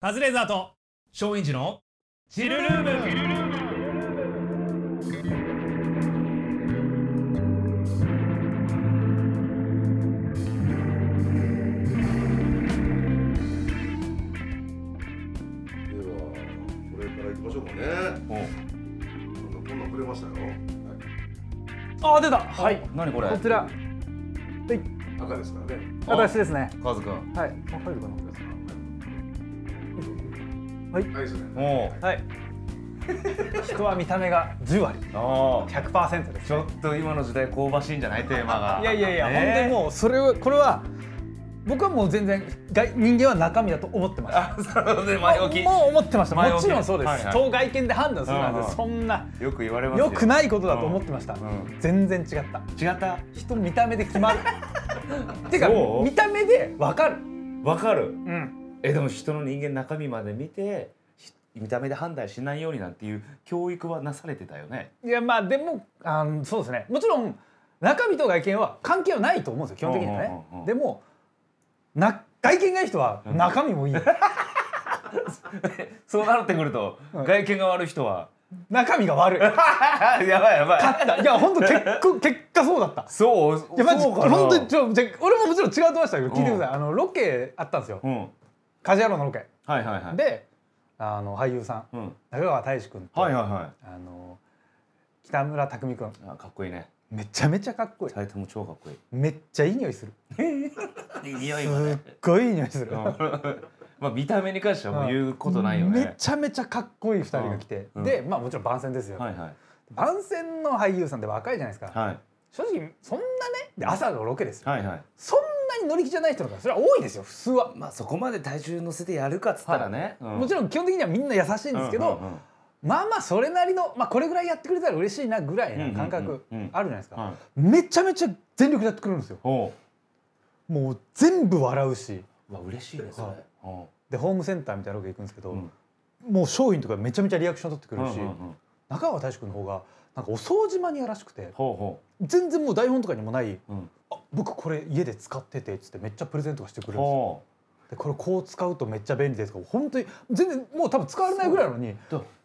カズレーザーと松陰寺のチルルーム。ではこれから行きましょうかね。おなんかこんなんくれましたよ、あ出た。はい。何これ？こちら。赤ですからね。私ですね。カズくんはい。あ入るかはい。はい。人は見た目が10割。ああ100%ですちょっと今の時代香ばしいんじゃない？テーマが。いやいやいや、ね。本当にもうそれはこれは僕はもう全然外人間は中身だと思ってましたあそうで前置き。もう思ってました。もちろんそうです、はいはい。人を外見で判断するなんうんうん。てそんなよく言われますよ。良くないことだと思ってました、うん。全然違った。違った？人見た目で決まる。てかそう？見た目で分かる。わかる。うんえでも人の人間中身まで見てひ見た目で判断しないようになんていう教育はなされてたよね。いやまあでもあのそうですね。もちろん中身と外見は関係はないと思うんですよ基本的にはね。うんうんうんうん。でもな外見がいい人は中身もいい、そうなってくるとうん。外見が悪い人は。中身が悪い。やばいやばい。いや本当結果 結果そうだった。そういやマジ本当にちょじゃ俺ももちろん違うと思いましたけど聞いてください。あのロケあったんですよ。うんカジュアルのロケ。はいはいはい。であの俳優さん。うん。中川大志君とはいはいはあの北村匠海君。いあかっこいいね。めちゃめちゃかっこいい。二人とも超かっこいい。めっちゃいい匂いする。いい匂いすもねっごいいい匂いする。まあ見た目に関してはもう言うことないよね。めちゃめちゃかっこいい二人が来て、うん。でまあもちろん番宣ですよ、はいはい。番宣の俳優さんって若いじゃないですか、はい。正直そんなね。で朝のロケですよ、はいはい。そんなに乗り気じゃない人とかそれは多いですよ普通は、まあそこまで体重乗せてやるかっつったらね。もちろん基本的にはみんな優しいんですけど、うんうんうん。まあまあそれなりの、まあ、これぐらいやってくれたら嬉しいなぐらいな感覚うんうんうんうん。あるじゃないですか、はい。めちゃめちゃ全力でやってくれるんですよ。もう全部笑うし。わ嬉しいねそれ。はい。おうでホームセンターみたいなロケ行くんですけど、うん。もう商品とかめちゃめちゃリアクション取ってくれるし、うんうんうん。中川大志君の方がなんかお掃除マニアらしくて全然もう台本とかにもないううん「あ僕これ家で使ってて」っつってめっちゃプレゼントがしてくれるんですよ。ほでこれこう使うとめっちゃ便利ですとか本当に全然もう多分使われないぐらいなのにう。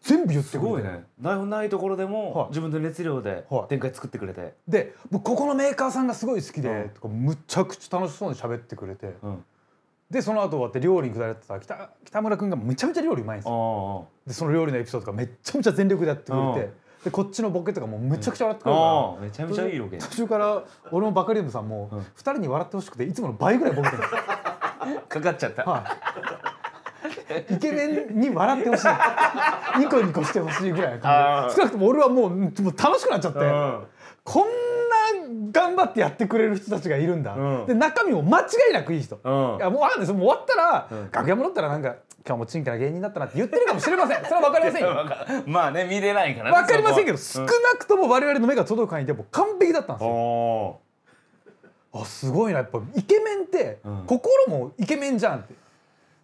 全部言ってくれて。すごいね。台本ないところではい。も自分の熱量ではい展開作ってくれて。で僕ここのメーカーさんがすごい好きうん。でとかむちゃくちゃ楽しそうに喋ってくれて。うん。でその後終わって料理に下れてた北北村君がめちゃめちゃ料理うまいんですよ。あでその料理のエピソードとかめっちゃめちゃ全力でやってくれうん。てでこっちのボケとかもむちゃくちゃ笑ってくるから。めちゃめちゃいいロケ。途中から俺もバカリズムさんもうん。2人に笑ってほしくていつもの倍ぐらいボケてる。んですよかかっちゃった。はい、イケメンに笑ってほしい。ニコニコしてほしいぐらいのあー感じ少なくとも俺はもうもう楽しくなっちゃって。うん。こんな頑張ってやってくれる人たちがいるんだ、うん。で中身も間違いなくいい人、うん。いやもう分かんない。ですもう終わったら、うん。楽屋戻ったらなんか今日もちんかな芸人だったなって言ってるかもしれません。それは分かりませんよ。まあね見れないからね分かりませんけど、少なくとも我々の目が届く範囲でもう完璧だったんですうんよ。おあすごいな。やっぱイケメンって、うん。心もイケメンじゃんって。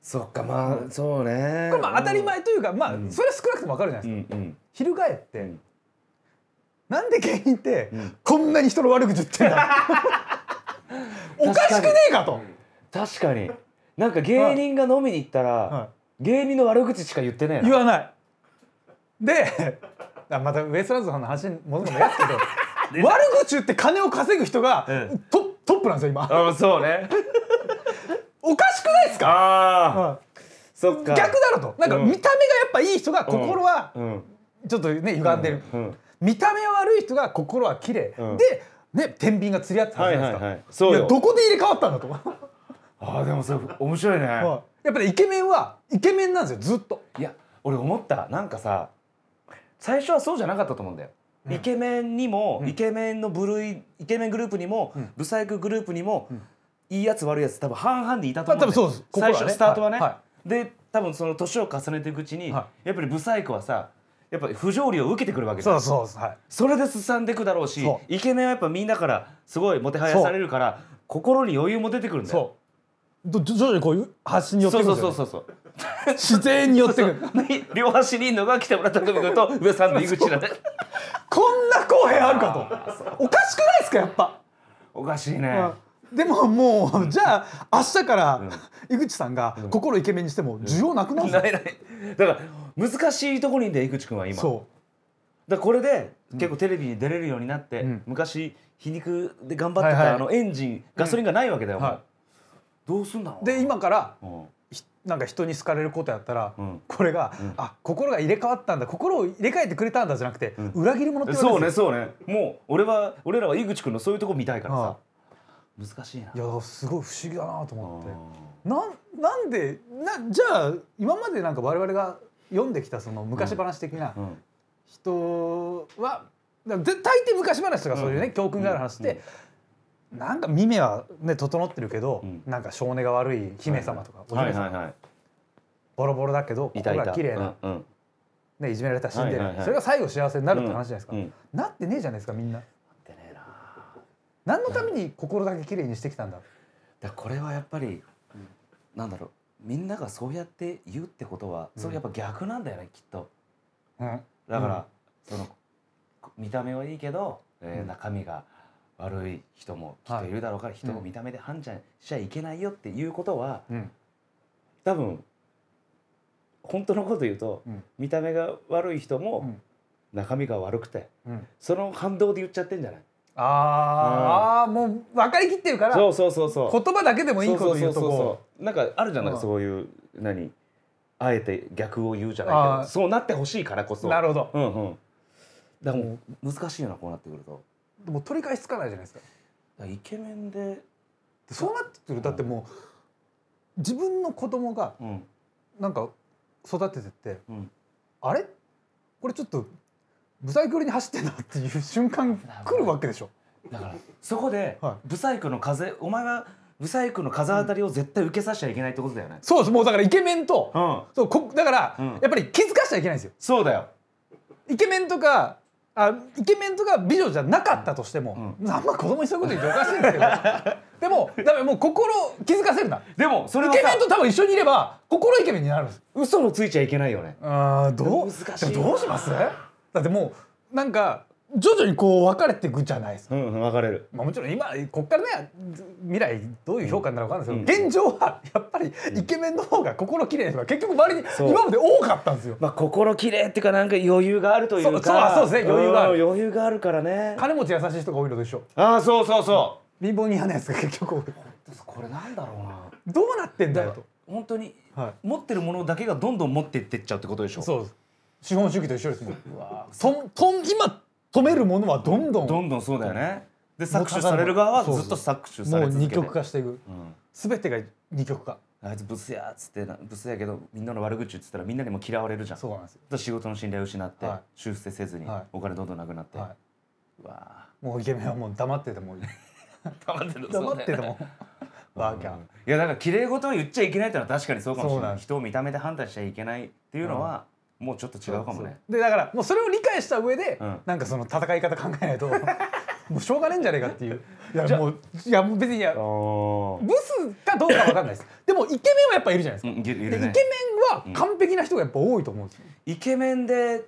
そっかまあそうね。これまあ当たり前というか、まあうん。それは少なくとも分かるじゃないですか、うんうん。翻って、ん。なんで芸人ってん。こんなに人の悪口言ってんだ おかしくねえかと、確かになんか芸人が飲みに行ったら、は芸人の悪口しか言ってねえな。言わない。であまたウエストランドさんの話に戻るのも嫌ですけど 悪口言って金を稼ぐ人が、うん。トトップなんですよ今。あそうね。おかしくないですか、ああはそっか。い逆だろと。なんかうん。見た目がやっぱいい人が心はうん。ちょっとね歪んでる、うん。見た目は悪い人が心は綺麗、うん。でね天秤が釣り合ってたじゃないですか、はいはいはい。どこで入れ替わったんだとああでもそれ面白いね、はい。やっぱりイケメンはイケメンなんですよずっと。いや俺思った。なんかさ最初はそうじゃなかったと思うんだよ、イケメンにも、イケメンの部類イケメングループにも、ん。ブサイクグループにも、いいやつ悪いやつ多分半々でいたとまあ思うんだよ、多分そうです。心はね。最初スタートはね、はい。はで多分その年を重ねていくうちに、はやっぱりブサイクはさやっぱり不条理を受けてくるわけそうそうはい。それですさんでいくだろうしそイケメンはやっぱみんなからすごいもてはやされるから心に余裕も出てくるんだよ徐々にこう発信に寄ってくるんですよ、そうそうそうそう自然に寄ってくる。で両端にいるのが北村匠海君と上さんの井口なんで。こんな公平あるかと。おかしくないですかやっぱ、おかしいね、でももうじゃあ明日からうん。井口さんがうん。心イケメンにしても需要なくなるんですよないない。だから難しいところにいんだよ井口君は今。そだこれで結構テレビに出れるようになって、うん。昔皮肉で頑張ってた、はいはい。あのエンジンガソリンがないわけだよ、はどうすんだろう？うで今からなんか人に好かれることやったら、うん。これが、うん。あ心が入れ替わったんだ。心を入れ替えてくれたんだじゃなくて、うん。裏切り者って言わそうねれる。んですそうね。もう俺は俺らは井口君のそういうとこ見たいからさ。難しいな。よいやすごい不思議だなと思って。うなんなんでなじゃあ今までなんか我々が読んできたその昔話的なうん。人は、だから絶対大抵昔話とかそういうね、うん。教訓がある話って、なんか耳はね整ってるけど、うん。なんか少年が悪い姫様とか、お姫様、はいはい。はいボロボロだけど心が綺麗な、うんうん。ね、いじめられたら死んでる、はいはいはい。それが最後幸せになるって話じゃないですか、うん。うん。なってねえじゃないですかみんな。ってねえな何のために心だけ綺麗にしてきたんだ、だこれはやっぱり、なんだろう。みんながそうやって言うってことは、うん。それやっぱ逆なんだよねきっと。うん。だから、その見た目はいいけど、えーうん。中身が悪い人もきっといるだろうから、人を見た目で判断しちゃいけないよっていうことはうん。多分本当のこと言うと、うん。見た目が悪い人もうん。中身が悪くてうん。その反動で言っちゃってんじゃない？あー、あーもう分かりきってるからそうそうそうそう。言葉だけでもいいこと言うとこなんかあるじゃない、うん。そういう何？あえて逆を言うじゃないけどそうなってほしいからこそ。なるほど。うんうん。だからもう難しいよなこうなってくるとでも取り返しつかないじゃないですか。だからイケメンで。でそうなってくる。だってもう自分の子供がうん。なんか育ててってうん。あれ？これちょっとブサイクルに走ってんなっていう瞬間来るわけでしょ。だからそこではブサイクの風お前はブサイクの風当たりを絶対受けさせちゃいけないってことだよね。そうです。もうだからイケメンと、うん。そうこだから、うん。やっぱり気づかしちゃいけないんですよ。そうだよ。イケメンとかあイケメンとか美女じゃなかったとしても、あんま子供にそういうこと言っておかしいんですけどでもだめもう心気づかせるな。でもそれイケメンと多分一緒にいれば心イケメンになるんです。嘘のついちゃいけないよね。あーどう？難しいどうします？だってもうなんか徐々にこう分かれていくじゃないですか、うんうん分かれる。まあ、もちろん今こっからね未来どういう評価になるか分かんないですうん。けど、現状はやっぱりイケメンの方が心綺麗な人が結局周りに今まで多かったんですよ。まあ心綺麗っていうかなんか余裕があるというか。そうそうですね余裕がある。うん余裕があるからね。金持ち優しい人が多いのでしょああそうそうそ貧乏に嫌なやつが結局多い。うこれなんだろうなどうなってんだよと、本当には持ってるものだけがどんどん持っていってっちゃうってことでしょ。い、そうです。資本主義と一緒ですもん。とんとん今止めるものはどんどんどんどんそうだよね。でもう搾取される側はずっと搾取さもう二れ続けて。極化していく。うん。全てが二極化。あいつブスやっつってなブスやけどみんなの悪口言ってたらみんなにも嫌われるじゃん。そうなんですよ。仕事の信頼を失って、はい。出世せずにはい。お金どんどんなくなって、はうわいもうイケメンはもう黙っててもいい。ー 黙ってる黙ってても。バーキャン。いやだから綺麗事は言っちゃいけないってのは確かにそうかもしれない。人を見た目で判断しちゃいけないっていうのは、もうちょっと違うかもね。でだからもうそれを理解した上で、うん。なんかその戦い方考えないと もうしょうがねえんじゃねえかっていう。いやもういやもう別にいやブスかどうかわかんないです。で もイケメンはやっぱいるじゃないですか、うんいるいでイケメンは完璧な人がやっぱ多いと思うんですよ、イケメンで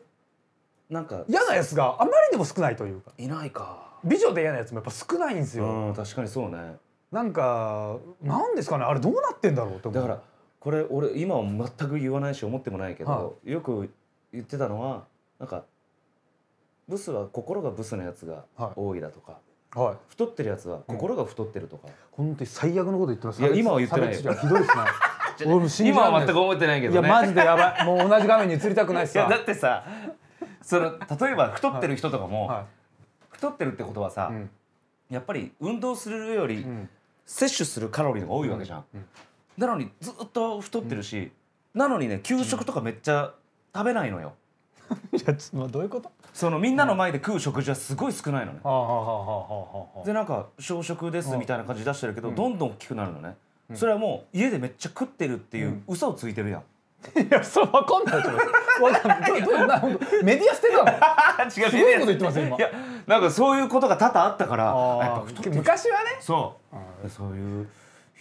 なんか嫌なやつがあまりにも少ないというか。いないか。美女で嫌なやつもやっぱ少ないんですよ、うん確かにそうね。なんかなんですかね？あれどうなってんだろうって思う。だからこれ俺今は全く言わないし思ってもないけど、はよく言ってたのはなんかブスは心がブスのやつがはい。多いだとか、はい。太ってるやつは心が太ってるとか、本当に最悪のこと言ってます。いや今は言ってないひどいですね。今は全く思ってないけどね。いやマジでやばい。もう同じ画面に映りたくないっすわ。いやだってさその例えば太ってる人とかも、は太ってるってことはさ、い、うん。やっぱり運動するよりうん。摂取するカロリーが多いわけじゃん、うんなのにずっと太ってるし、なのにね給食とかめっちゃ食べないのよ。いやちょっとどういうこと？そのみんなの前で食う食事はすごい少ないのね、はあはあはあはあはでなんか小食ですみたいな感じ出してるけど、うん。どんどん大きくなるのね、うん。それはもう家でめっちゃ食ってるっていううん。嘘をついてるやん、いやそれわかんない。わかんない。どうどうなメディア捨てたの？違うすごいこと言ってますよ今いやなんかそういうことが多々あったからあー。やっぱ太ってる。昔はね。そう。そういう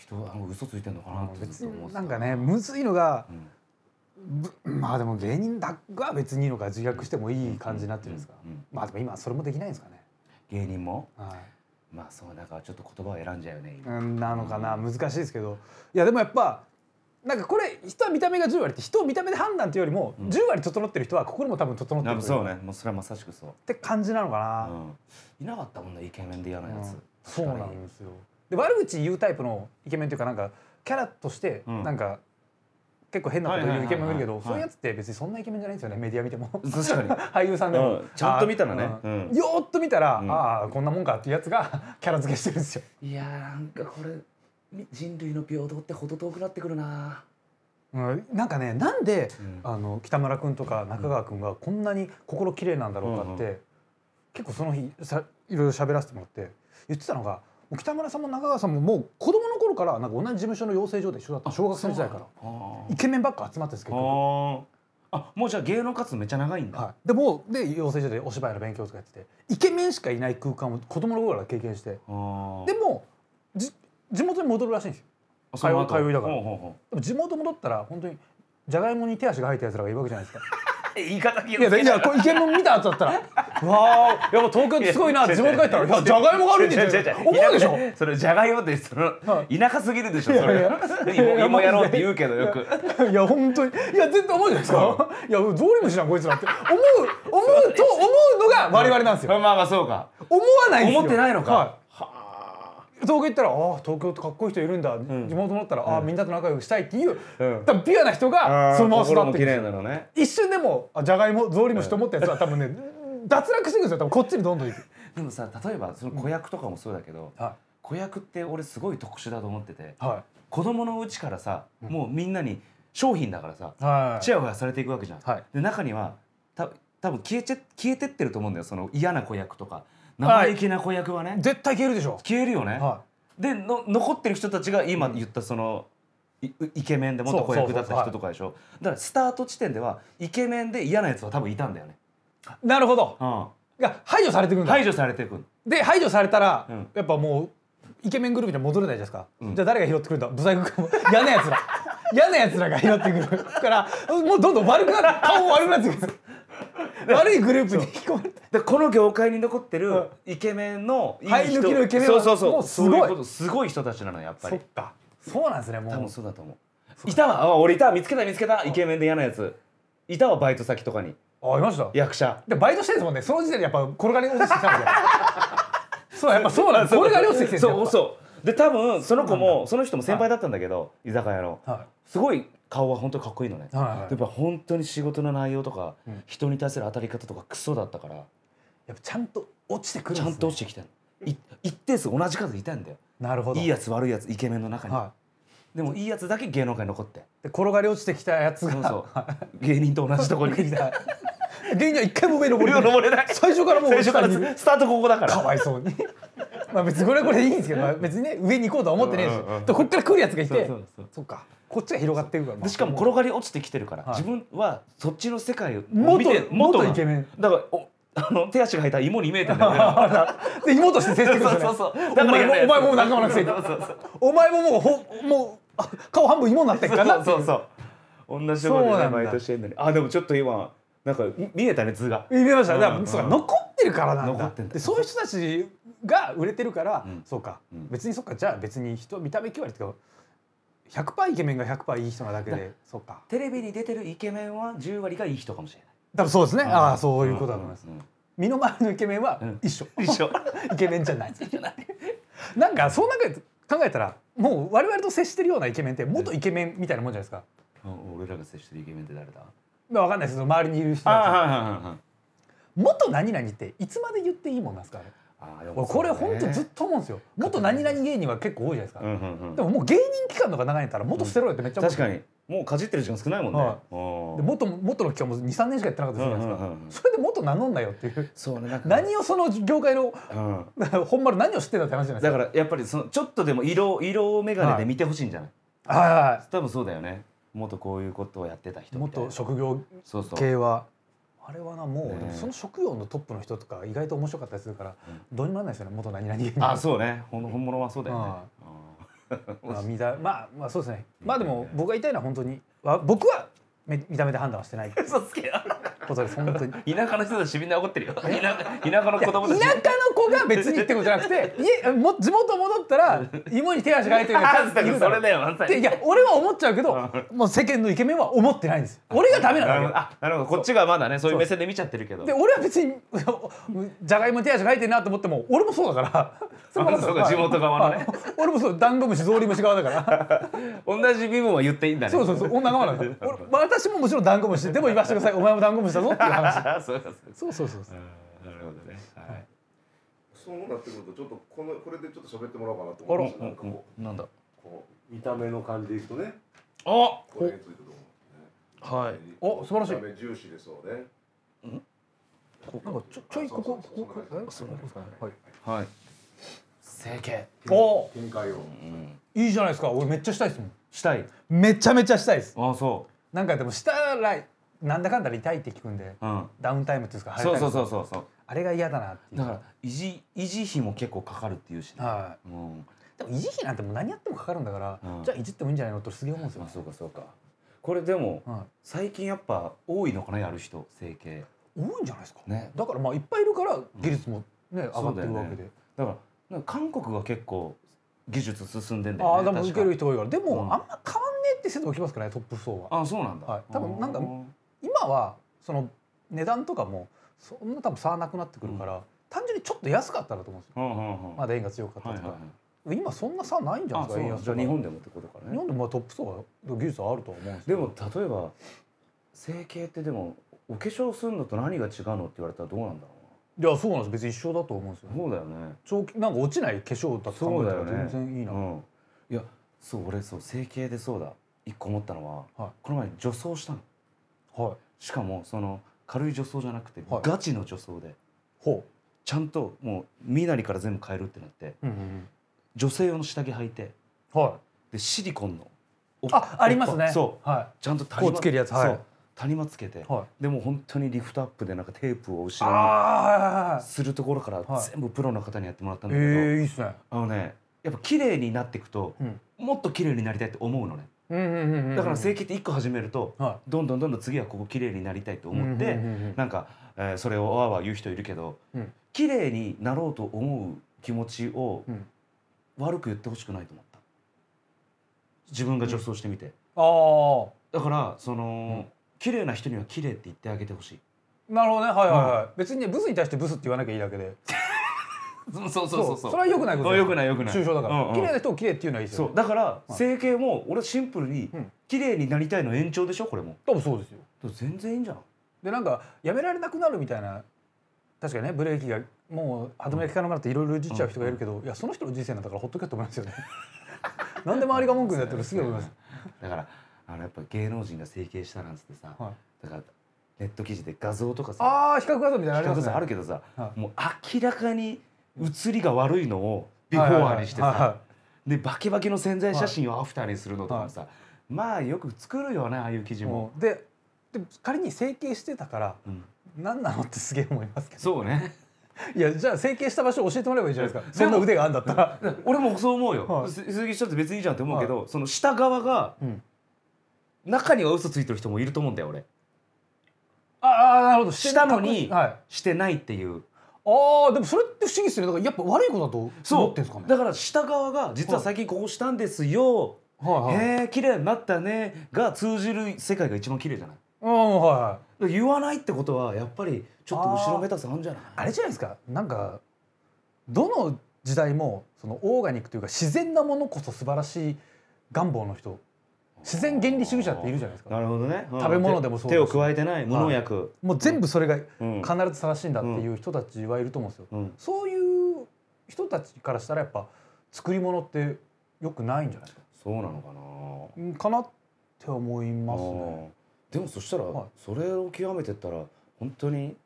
人あの嘘ついてんのかなってっと思ってた。になんかねむずいのがうん。ぶまあでも芸人だが別にいいのか自虐してもいい感じになってるんですか。うんうんまあでも今それもできないんですかね。芸人も？はい。まあそうだからちょっと言葉を選んじゃうよね今。うんなのかな。難しいですけど。いやでもやっぱなんかこれ人は見た目が10割って人を見た目で判断っていうよりも、10割整ってる人は心も多分整ってるそうね。もうそれはまさしくそう、って感じなのかな、うん、いなかったもんねイケメンで嫌なやつ、うん。そうなんですよで悪口言うタイプのイケメンというかなんかキャラとしてうん。なんか、結構変なこと言うイケメンもいるけど、そういうやつって別にそんなイケメンじゃないんですよね。メディア見ても。確かに。俳優さんでも、うん。ちゃんと見たらね。よーっと見たら、うん。ああこんなもんかっていうやつが キャラ付けしてるんですよ。いやーなんかこれみ人類の平等って程遠くなってくるな。うん、なんかねなんで、うん。あの北村君とか中川君がこんなに心綺麗なんだろうかって、結構その日さいろいろ喋らせてもらって言ってたのが北村さんも中川さんももう子供の頃からなんか同じ事務所の養成所で一緒だった。小学生時代から。あイケメンばっか集まってです結局。ああもうじゃあ芸能活動めっちゃ長いんだ、はい、でもうで養成所でお芝居の勉強とかやっててイケメンしかいない空間を子供の頃から経験して。でもじ地元に戻るらしいんですよ。通いだから。地元戻ったら本当にじゃがいもに手足が生えたやつらがいるわけじゃないですか。う言い方気いやいやこれイケメン見た後だったら。う わあやっぱ東京ってすごいな地元帰ったらいやじゃがいもが歩いてるって思うでしょ？それじゃがいもってそのは田舎すぎるでしょそれ。芋芋やろうって言うけどよく。いや本当に。いや絶対思うじゃないですか。いやゾウリムシじゃんこいつらって。思う思うと思うのが我々なんですよ。まあまあそうか。思わないんですよ。思ってないのか、東京行ったらああ東京ってかっこいい人いるんだ、ん。地元戻ったらああみんなと仲良くしたいっていう、うん。多分ピュアな人がそのまま育ってる。ね。一瞬でもあじゃがいもゾウリムシと思ったやつは多分ね脱落していくんですよ。多分こっちにどんどん行く、でもさ例えばその子役とかもそうだけど、は子役って俺すごい特殊だと思っててい。は子供のうちからさ、もうみんなに商品だからさいはい。ちやほやされていくわけじゃん。はい。で中にはた多分消えちゃ消えてってると思うんだよその嫌な子役とか生意気な子役はね、絶対消えるでしょ。消えるよね。はでの残ってる人たちが今言ったその、いイケメンで元子役だった人とかでしょ。だからスタート地点ではイケメンで嫌なやつは多分いたんだよね、いなるほど。うん、いや排除されていくんだ、排除されていくで排除されたら、うん。やっぱもうイケメングループには戻れないじゃないですか、うん。じゃあ誰が拾ってくるんだ？ブサイク君嫌なやつら。嫌なやつらが拾ってくる。からもうどんどん悪くなる。顔悪くなってくる 悪いグループに引き込まれてでこの業界に残ってるイケメンのいい人。生え抜きのイケメンはそうそうそう。もうすごい。すごい人たちなのやっぱり。そっか。そうなんですねも多う分そうだと思う。いたわ。あ俺いた見つけた見つけた。イケメンで嫌なやつ。いたわバイト先とかに。あいました？役者。でバイトしてるんですもんね。その時点でやっぱ転がり落ちてきたんで。す よそうやっぱそう。なんです転がり落ちてきてるんですよそうそう。で多分その子もその人も先輩だったんだけど居酒屋の。はすごい顔は本当にかっこいいのね、いはいはい。やっぱ本当に仕事の内容とか、うん。人に対する当たり方とかクソだったから。やっぱちゃんと落ちてくるんです、ね、ちゃんと落ちてきたの。い一定数同じ数いたんだよ。なるほど。いいやつ悪いやつイケメンの中に、はでもいいやつだけ芸能界に残って。い、で転がり落ちてきたやつが。そうそう。芸人と同じところに。芸人は一回も上に登れ登れない。最初からもう最初からスタートここだから。かわいそうに。まあ別にこれはこれでいいんですけど、まあ別にね上に行こうとは思ってねえし、うんうんこっから来るやつがいて。そうそうそう。そっかこっちが広がってるから、まあでしかも転がり落ちてきてるから、はい。自分はそっちの世界を元見て元がイケメン。だからおあの 手足が生えた芋に見えてんだよね。で妹として接してすよね。そうそうそうお前もだからお前も仲間のくせに。お前ももうほもうあ顔半分芋になってるからそうそうそう。同じところでねバイトしてんのに。あでもちょっと今なんかみ見えたね図が。見えました。だかうんらそうか残ってるからなんだ。残ってんだ。でそういう人たちが売れてるから、うん。そうか、うん。別にそっか。じゃあ別に人見た目9割っていうか100%イケメンが100%いい人なだけでそうか。テレビに出てるイケメンは10割がいい人かもしれない。多分そうですね、うんああそういうことだと思います、うんうん身の回りのイケメンはうん。一緒、一緒。イケメンじゃない。なんかその中で考えたらもう我々と接してるようなイケメンって元イケメンみたいなもんじゃないですか、うん俺らが接してるイケメンって誰だ？まあ、分かんないです周りにいる人た元何々っていつまで言っていいもんなんですかあれ俺これそうね。本当ずっと思うんですよ。元何々芸人は結構多いじゃないですか、うんうんうん。でももう芸人期間とか長いんやったら元捨てろよってめっちゃ思う確かに。もうかじってる時間少ないもんね、はうん。で元元の期間も23年しかやってなかったじゃないですか、うんうんうんうん。それで元名乗んなよっていう。そうね何をその業界のうん。本丸何を知ってんだって話じゃないですかだからやっぱりそのちょっとでも色色眼鏡で見てほしいんじゃない、はいは多分そうだよね。元こういうことをやってた人いみたいな。元職業そうそう。系はあれはなもう、ねその職業のトップの人とか意外と面白かったりするから、うん。どうにもならないですよね元何々あそうね。本物はそうだよね。まあ見たまあまあそうですね。まあでも僕が言いたいのは本当にわ僕はめ見た目で判断はしてない。嘘つけよことです本当に。田舎の人たちみんな怒ってるよ。田舎田舎の子供たち。田舎の子が別にってことじゃなくて家も地元戻ったら芋に手足が生えてるやついるだろそれだよまさに。でいや俺は思っちゃうけどもう世間のイケメンは思ってないんです俺がダメなのよ。あなるほど。こっちがまだねそう。いう目線で見ちゃってるけど。で俺は別にじゃがいもに手足が生えてるなと思っても俺もそうだから。そうか地元側のね。はい。俺もそうダンゴムシゾウリムシ側だから。同じ身分は言っていいんだね。そうそうそう女側なんだから俺私ももちろんダンゴムシでも言わせてください。お前もダンゴムシだぞっていう話。あ そうかそうか。そうそうそうそう。うんなるほどね。はい。そうなってくるとちょっとこのこれでちょっと喋ってもらおうかなと思います。なんかこなんだ？うこう見た目の感じでいくとね。あこれについてどう思うはい。お素晴らしい。見た目重視でそうねなんかちょちょいこここここえそうですかね。はい。はい。整形。お！見解を。うんいいじゃないですか。俺めっちゃしたいですもん。したい。めちゃめちゃしたいです。あそなんかでもしたらなんだかんだで痛いって聞くんでううん。ダウンタイムっていうんですかそうそううそう。そうそうあれが嫌だなっていう。だから維持維持費も結構かかるっていうしね。はうん。いでも維持費なんてもう何やってもかかるんだから、うん。じゃあいじってもいいんじゃないのとすげえ思うんですよ。まあ、そうかそうか。これでもは最近やっぱ多いのかなやる人整形。い、多いんじゃないですか、ね。だからまあいっぱいいるから技術もね、上がってるわけで、だからなんか韓国が結構技術進んでんだよねああでも受ける人多いから。でも、うん。あんま変わんねえって説もきますからねトップ層は。あそうなんだ、はい。多分なんかうん今はその値段とかもそんな多分差はなくなってくるから、単純にちょっと安かったらと思うんですよ。うんうんうんまだ円が強かったとか、はいはいはい。今そんな差ないんじゃないですか円安じゃあ日本でもってことかね。日本でもまあトップ層は技術はあるとは思うんですけどでも例えば整形ってでもお化粧するのと何が違うのって言われたらどうなんだろいやそうなんです。別に一緒だと思うんですよ。そうだよね。長期なんか落ちない化粧だと考えたら全然いいな、うん、いやそう俺そう整形でそうだ。一個思ったのは、はい。この前女装したのはい。しかもその軽い女装じゃなくて、はい。ガチの女装でほちゃんともう身なりから全部変えるってなってう、うんうん。女性用の下着履いてうん、はい。でシリコンのおあありますね。そう。はちゃんと谷間こうつけるやつ。はい。そう。谷間つけて、いはい。でも本当にリフトアップでなんかテープを後あろにするところからはい。全部プロの方にやってもらったんだけど、ええいいっすね。あのねやっぱ綺麗になっていくとうん。もっと綺麗になりたいって思うのね。うんうんうんうんだから整形って一個始めるとはどんどんどんどん次はここ綺麗になりたいとい思ってうんうんなんか、えーそれをわーわー言う人いるけどうん。綺麗になろうと思う気持ちをうん。悪く言ってほしくないと思った。自分が女装してみて、ああだからその、ん。綺麗な人には綺麗って言ってあげてほしい。なるほどね。はいはいはい、別にねブスに対してブスって言わなきゃいいだけでそうそうそれは良くないことよ。くないよくない。抽象だから、うんうん。綺麗な人を綺麗っていうのはいいですよ、だから整形も俺シンプルにうん。綺麗になりたいの延長でしょ？これも。多分そうですよ。全然いいんじゃんでなんかやめられなくなるみたいな確かにねブレーキがもう歯止めが効かなくなっていろいろいじっちゃう人がいるけど、いやその人の人生なんだからほっとけと思いますよね。なんで周りが文句になってるすげえ思います。だからあのやっぱ芸能人が整形したなんつってさ、はい。だからネット記事で画像とかさああ比較画像みたいなのあね。あるけどさ、はい。もう明らかに写りが悪いのをビフォーにしてはいはいはい。さでバキバキの宣材写真をアフターにするのとかもさ、まあよく作るよねああいう記事も、うん。でで仮に整形してたからうん。何なのってすげえ思いますけど。そうね。いやじゃあ整形した場所教えてもらえばいいじゃないですか。そんな腕があんだったら、俺もそう思うよ、はい。す鈴木したって別にいいじゃんって思うけど、その下側がうん、中には嘘ついてる人もいると思うんだよ俺。ああなるほど。したのにはい。してないっていうああでもそれって不思議ですよね。だからやっぱ悪いことだと思そうってんですかね。だから下側が実は最近こうしたんですよ、はいはい。へえ綺麗になったね。が通じる世界が一番綺麗じゃない？うんはいはい。言わないってことはやっぱりちょっと後ろめたさあるんじゃない？あれじゃないですか。なんかどの時代もそのオーガニックというか自然なものこそ素晴らしい願望の人自然原理主義者っているじゃないですか。なるほどね、うん。食べ物でもそう手を加えてない。無農薬、もう全部それがうん。必ず正しいんだっていう人たちはいると思うんですよ、うん。そういう人たちからしたらやっぱ作り物ってよくないんじゃないですか。そうなのかな。うん。かなって思いますね。でもそしたら、はい。それを極めてったら本当に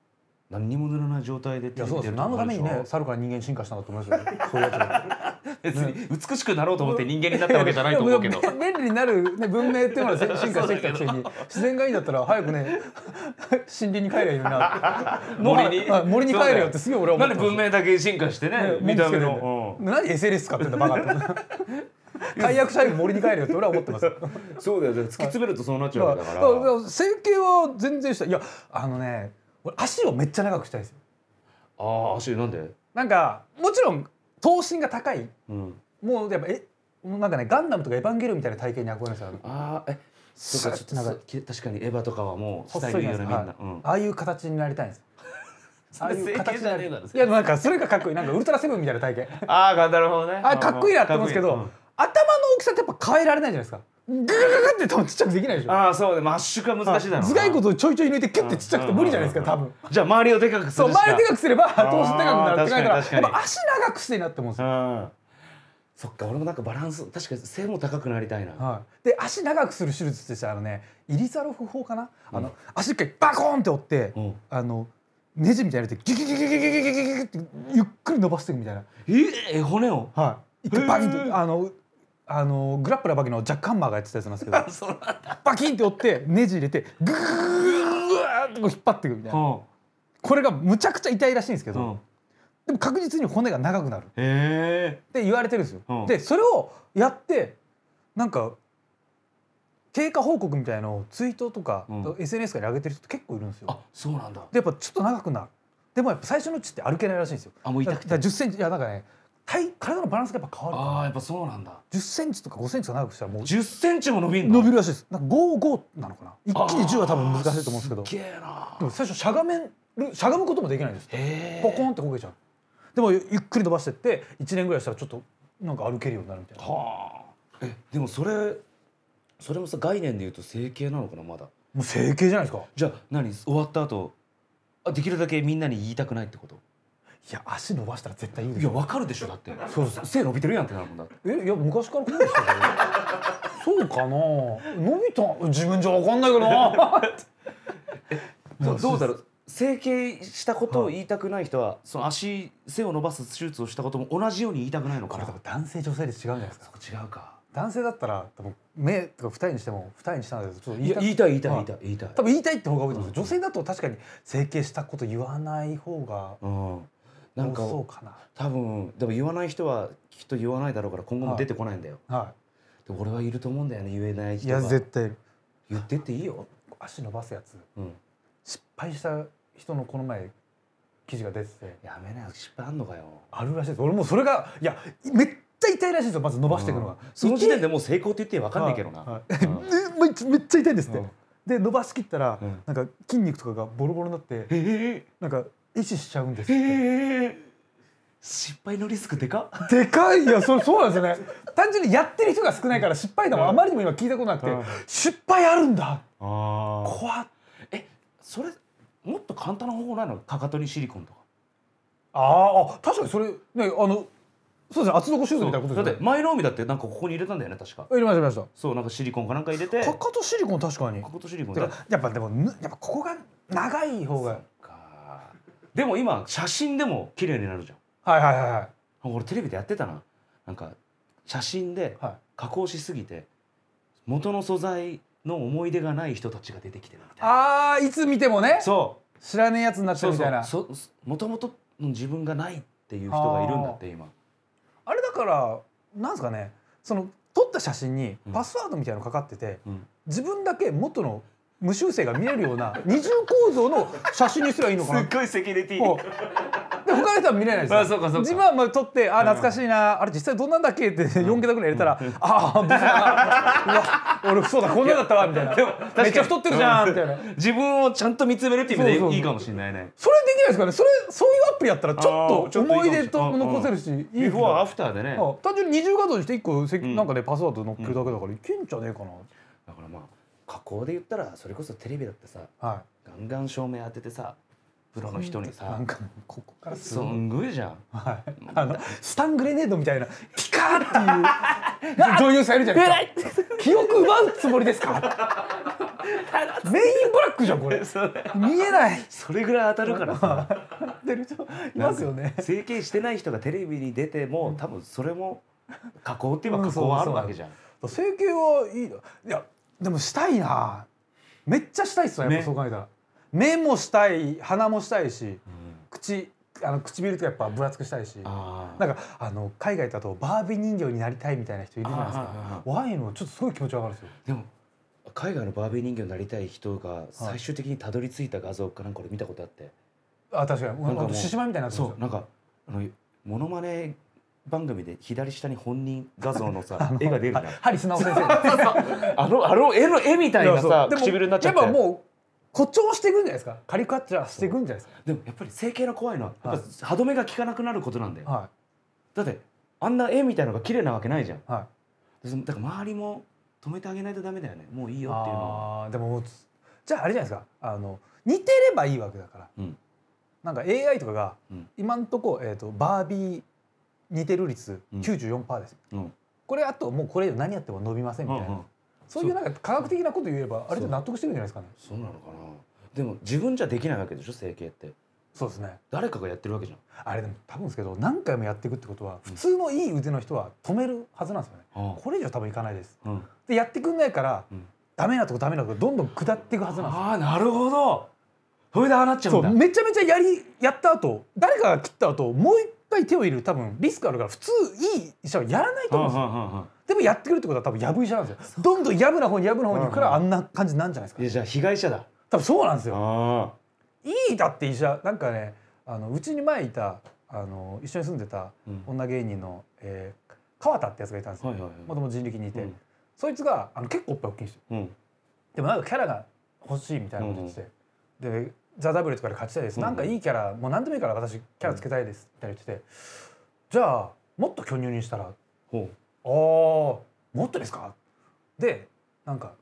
何にも塗らない状態でいやそうです。よ何のためにね猿から人間進化したんだと思いますよ。ね そういうや 別に美しくなろうと思って人間になったわけじゃないと思うけど。便利になる、ね、文明っていうのは進化してきたくせに。自然がいいんだったら早くね 森林に帰ればいいな森に。はい森に帰れよってすげえ俺は思なんでって文明だけ進化してねね見た目文句つけての、何 SLS 使ってんだバカって。解約社員森に帰るよって俺は思ってます。そうだよ。突き詰めるとそうなっちゃうわけだから、整形は全然したい。いやあのね俺足をめっちゃ長くしたいですよ。ああ足なんで？なんかもちろん頭身が高い？うん。もうやっぱえなんかねガンダムとかエヴァンゲリオンみたいな体型に憧れるんですよああえそうかちょっとなんか確かにエヴァとかはもうスタイルいいよねみんな、はい。うん。ああいう形になりたいんです。ああいう形になり整形じゃねえだろいやなんかそれがかっこいい。なんかウルトラセブンみたいな体型ああなるほどね。あかっこいいなって思うんですけど、頭の大きさってやっぱ変えられないじゃないですかググググって多分ちっちゃくできないでしょ。ああそうね。マッシュ化難しいだろ頭蓋骨をちょいちょい抜いてキュッてちっちゃくて無理じゃないですか多分。じゃあ周りをでかくすそうるしか周りでかくすれば頭身高くなるって考えたらやっぱ足長くしていいなって思うんですよ、うん。そっか俺もなんかバランス確かに背も高くなりたいな、はい、で足長くする手術ってしたらあのねイリザロフ法かな、あの足一回バコーンって折って、うん。あのネジみたいなの入れてギュギュギュギュギュギュギュギュギュギュってゆっくり伸ばしていくみたいな、ええ骨をはい、一回バキンってあのあのグラップラーバキのジャックハンマーがやってたやつなんですけど。そうなんだ。バキンって折ってネジ入れてグーッってこう引っ張っていくみたいな。う。んこれがむちゃくちゃ痛いらしいんですけど、う。んでも確実に骨が長くなる。って言われてるんですよ。う。んでそれをやってなんか経過報告みたいのをツイートとか、うん。SNS から上げてる人結構いるんですよ。あそうなんだ。でやっぱちょっと長くなる。でもやっぱ最初のうちって歩けないらしいんですよ。あもう痛くて。だから10センチいやなんかね体体のバランスがやっぱ変わる。からああやっぱそうなんだ。10センチとか5センチとか長くしたらもう10センチも伸びんの？伸びるらしいです。なんか55なのかな。一気に10は多分難しいと思うんですけど。すげえな。でも最初しゃがめるしゃがむこともできないんです。ポコンってこけちゃう。でもゆっくり伸ばしてって1年ぐらいしたらちょっとなんか歩けるようになるみたいな。もはあ。えでもそれそれもさ概念で言うと整形なのかなまだ？う整形じゃないですか。じゃあ何？終わった後あできるだけみんなに言いたくないってこと？いや足伸ばしたら絶対いいでしょ。いやわかるでしょだって。そう背伸びてるやんってなるもんだって。えいや昔からこうでしたよ。そうかな。伸びた。自分じゃわかんないけどな。どどうだろう。整形したことを言いたくない人は、その足背を伸ばす手術をしたことも同じように言いたくないのかな。多分男性女性で違うんじゃないですか。違うか。男性だったら多分目とか二重にしても二重にしたんだけどちょっと言いいや言いたい言いたいは言いたい言いたい。多分言いたいって方が多いと思う。んですよ女性だと確かに整形したこと言わない方がうんなんか多分でも言わない人はきっと言わないだろうから今後も出てこないんだよ、はで俺はいると思うんだよね言えないいいや人が絶対。いる言ってっていいよ、足伸ばすやつ。うん、失敗した人のこの前記事が出てて。やめなよ失敗あんのかよ。あるらしいです。俺もうそれがいやめっちゃ痛いらしいですよまず伸ばしていくのが、うん。その時点でもう成功って言ってわかんないけどな、はい。うん。めっちゃ痛いんですって、うん。で伸ばしきったら、うん。なんか筋肉とかがボロボロになってえなんか壊死しちゃうんですえって、ええ失敗のリスクでか？っでかいいやそそうなんですよね。単純にやってる人が少ないから失敗談はあまりにも今聞いたことなくて、うん。失敗あるんだ。怖っ。えそれもっと簡単な方法ないの？かかとにシリコンとか。あーあ確かにそれねあのそうですね。厚底シューズみたいなことだってですよね。前の海だってなんかここに入れたんだよね確か。入れました入れました。そうなんかシリコンかなんか入れて。かかとシリコン確かに。かかとシリコンやっぱでもぬやっぱここが長い方がかでも今写真でも綺麗になるじゃん。はいはいはいはい。俺テレビでやってたな。なんか写真ではい。加工しすぎて元の素材の思い出がない人たちが出てきてるみたいな。あーいつ見てもね。そ知らねえやつになっうそうみたいな。そうもともとの自分がないっていう人がいるんだって今。あれだからなんですかね。その撮った写真にうん。パスワードみたいなのかかってて、うん。自分だけ元の無修正が見えるような二重構造の写真にすればいいのかな。ごいセキュリテこう。で他の人は見れないですよ。あそうかそうか。自分はまあ撮ってあ懐かしいな、あれ実際どんなんだっけ？って4桁ぐらい入れたら、ああブスだなうわ俺そうだこんなだったわみたいな。めっちゃ太ってるじゃんみたいな。自分をちゃんと見つめるっていう意味でいいかもしれないね。それできないですかね？それそういうアプリやったらちょっと思い出と残せるしいいビフォーアフターでね。あ単純に二重画像にして一個せ、ん。なんかねパスワード乗っけるだけだからいけんじゃねえかだからまあ加工で言ったらそれこそテレビだってさなはガンガン照明当ててさプロの人にいなさんかここからすすごい。んごいじゃん。はい。あのスタングレネードみたいなピカーっていう女優さんいるじゃないですか。記憶奪うつもりですか？メインブラックじゃんこれ。見えない。それぐらい当たるからさ。出る人いますよね。整形してない人がテレビに出ても多分それも加工って言えば加工はあるわけじゃん。整形はいいないやでもしたいな。めっちゃしたいっすわやっぱねそう考えたら。目もしたい鼻もしたいし口あの唇とかやっぱ分厚くしたいし。あなんかあの海外だとバービー人形になりたいみたいな人いるじゃないですか。はワインのちょっとすごい気持ちわかるんですよ。でも海外のバービー人形になりたい人が最終的にたどり着いた画像かなんか俺見たことあって。あ確かに。なんか獅子舞みたいになってそうなんかあのモノマネ番組で左下に本人画像のさ 絵が出るじゃん。ハリスナオ先生。あのあの絵の絵みたいなさ唇になっちゃって。やっぱもう誇張していくんじゃないですか？カリカチュアしていくんじゃないですでもやっぱり整形の怖いのはやっはいぱ歯止めが効かなくなることなんだよ、かはだってあんな絵みたいのが綺麗なわけないじゃん。い。はいだから周りも止めてあげないとダメだよね。もういいよっていうのは。でもじゃああれじゃないですか。あの似てればいいわけだから、うん。なんか AI とかがうん。今んとこ、えー、とバービー似てる率うん。94%です。よ、うん。これあともうこれ以上何やっても伸びませんみたいな、うんうん。そういうなんか科学的なこと言えばあれで納得してるんじゃないですかね。そうなのかな。でも自分じゃできないわけでしょ整形って。そうですね。誰かがやってるわけじゃん。あれでも多分ですけど何回もやっていくってことは普通のいい腕の人は止めるはずなんですよね、あこれ以上多分いかないです。あ,、うん、でやってくんないから、うん。ダメなとこダメなとこどんどん下っていくはずなんですよ。あーなるほど。それでああなっちゃうんだ。そうめちゃめちゃやりやった後誰かが切った後もう一回手を入れる多分リスクあるから普通いい医者はやらないと思うんですよ。うんうんうんうんでもやってくるってことは多分やぶ医者なんですよ。どんどんやぶな方にやぶな方に行くからあんな感じなんじゃないですか。いやじゃあ被害者だ。多分そうなんですよ。あいいだって医者なんかねあのうちに前いたあの一緒に住んでたうん。女芸人の、えー川田ってやつがいたんですよ。もともと人力にいて、うん。そいつがあの結構おっぱい大きいんですよ。うん。でもなんかキャラが欲しいみたいなこと言ってて、で「ザ・ダブルとかで勝ちたいです、うんなんかいいキャラもう何でもいいから私キャラつけたいです」みたいな言って。てじゃあもっと巨乳にしたら「ほああもっとですか?」でなんか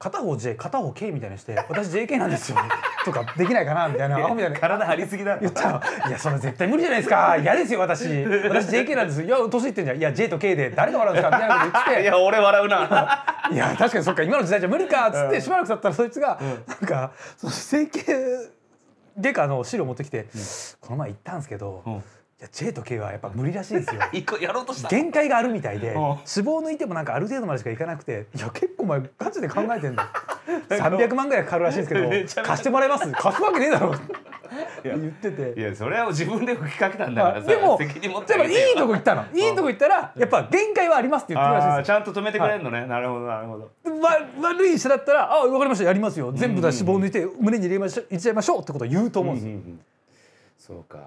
片方 J 片方 K みたいにして「私 JK なんですよ」とかできないかなみたいなアホみたいな。体張りすぎだ言ったら「いやそれ絶対無理じゃないですか。嫌ですよ私。私 JK なんです。いや年いってんじゃん。いや J と K で誰が笑うんですか」みたいなこと言って。いや俺笑うな。いや確かにそっか今の時代じゃ無理かっつってしばらく経ったらそいつがなんかその整形外科の資料持ってきて「この前行ったんですけどうんいや J と K はやっぱ無理らしいですよ」一個やろうとした。限界があるみたいでん。脂肪抜いてもなんかある程度までしかいかなくて「いや結構お前ガチで考えてんだ300 万ぐらいかかるらしいんですけど 貸してもらえます？貸すわけねえだろ」ってや言ってて。いやそれは自分で吹きかけたんだからさでも責任持っていいとここ行ったの。いいとこ行ったらやっぱ限界はありますって言ってくるらしいですちゃんと止めてくれるのね。なるほどなるほど。わ悪い医者だったら「あ分かりましたやりますよ。全部だ脂肪抜いて胸に入れましょ入れちゃいましょう」ってことを言うと思うんですよ、そうか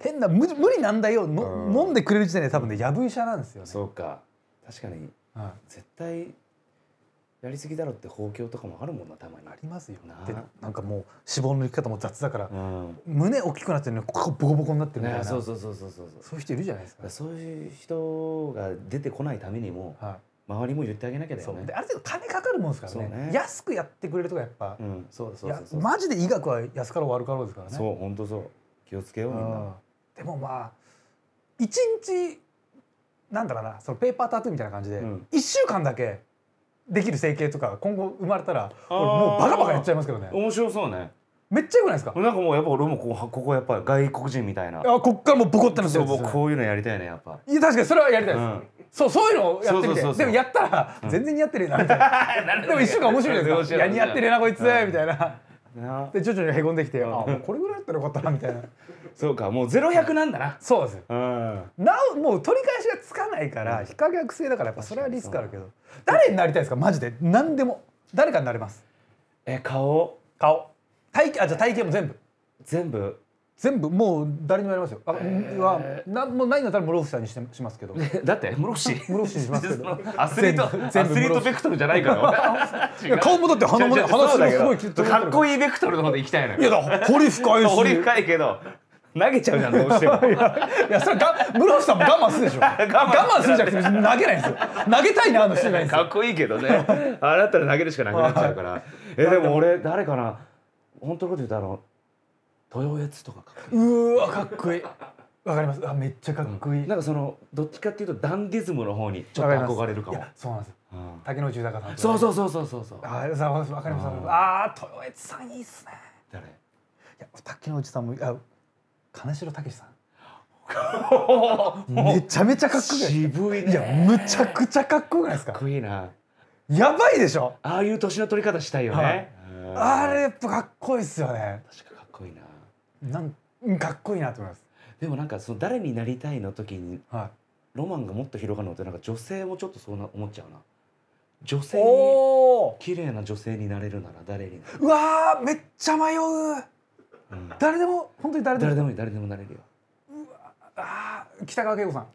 変な無無理なんだよ。の、飲んでくれる時点で多分ねやぶ医者なんですよね、そうか。確かに。はい。絶対やりすぎだろって放狂とかもあるもんなたまに。ありますよ。な。あでなんかもう脂肪の抜き方も雑だから、うん。胸大きくなってるのにここボコボコになってるみたいな、ねそうそうそうそうそうそう。そういう人いるじゃないですか、そういう人が出てこないためにもは周りも言ってあげなきゃい、だよね。ある程度金かかるもんですからね。ね。安くやってくれるとかやっぱ、うん。そうそうそうそう。マジで医学は安かろう悪かろうですからね。そう本当そう。気をつけようみんうん。なでもまあ一日なんだろうなそのペーパータトゥーみたいな感じでうん。一週間だけできる整形とか今後生まれたら俺もうバカバカやっちゃいますけどね。面白そうね。めっちゃよくないですか？なんかもうやっぱ俺もこうここやっぱ外国人みたいな。あこっからもうボコってなってこういうのやりたいねやっぱ。いや確かにそれはやりたいです、うん。そうそういうのをやってみて。でもやったら全然似合ってるなみたいな、でも一週間面白いじゃないですか「いや似合ってるなこいつ」みたいななで徐々にへこんできて「あもうこれぐらいだったらよかったな」みたいな。そうかもうゼロ百なんだな。そうです。ようん。なおもう取り返しがつかないから非可逆性だからやっぱそれはリスクあるけど。誰になりたいですか？マジで。何でも。誰かになれます。え顔。顔。体型あじゃあ体型も全部。全部？全部もう誰にもやりますよ。あはなもうないんだったら室伏さんにしてしますけど。だって室伏。室伏にしますけど。アスリート全部アスリートベクトルじゃないから。いや顔もだって鼻も鼻そうだけど。すごいきっとかっこいいベクトルの方で行きたいのよ。いやだ掘り深いし。掘り深いけど投げちゃうじゃんどうしても。いやそれが室伏さんも我慢するでしょ。我慢するじゃなくて投げないんですよ。投げたいなあの人じゃないんですよ。かっこいいけどね。あれだったら投げるしかなくなっちゃうから。えでも俺誰かな。本当のこと言うとあの豊悦とかかっこいい。うーわかっこいい。わかります。あめっちゃかっこいい、なんかそのどっちかっていうとダンディズムの方にちょっと憧れるかも。いやそうなんです。ようん。竹野内豊さんそうそうそうそうそうそう。あーさわわかりますわかります。ああ豊悦さんいいっすね。誰？いや竹野内さんもあ金城武さん。めちゃめちゃかっこいい。渋いね。いやむちゃくちゃかっこよくないですか？かっこいいな。やばいでしょ。ああいう年の取り方したいよね、はい。うん。あれやっぱかっこいいっすよね。確かななんうんかっこいいなと思います。でもなんかその誰になりたいの時にはロマンがもっと広がるのってなんか女性もちょっとそうな思っちゃうな。女い性綺麗な女性になれるなら誰にうわーめっちゃ迷う。うん。誰でも本当に誰でも。誰でもいい誰でもなれるよ。あー北川景子さん。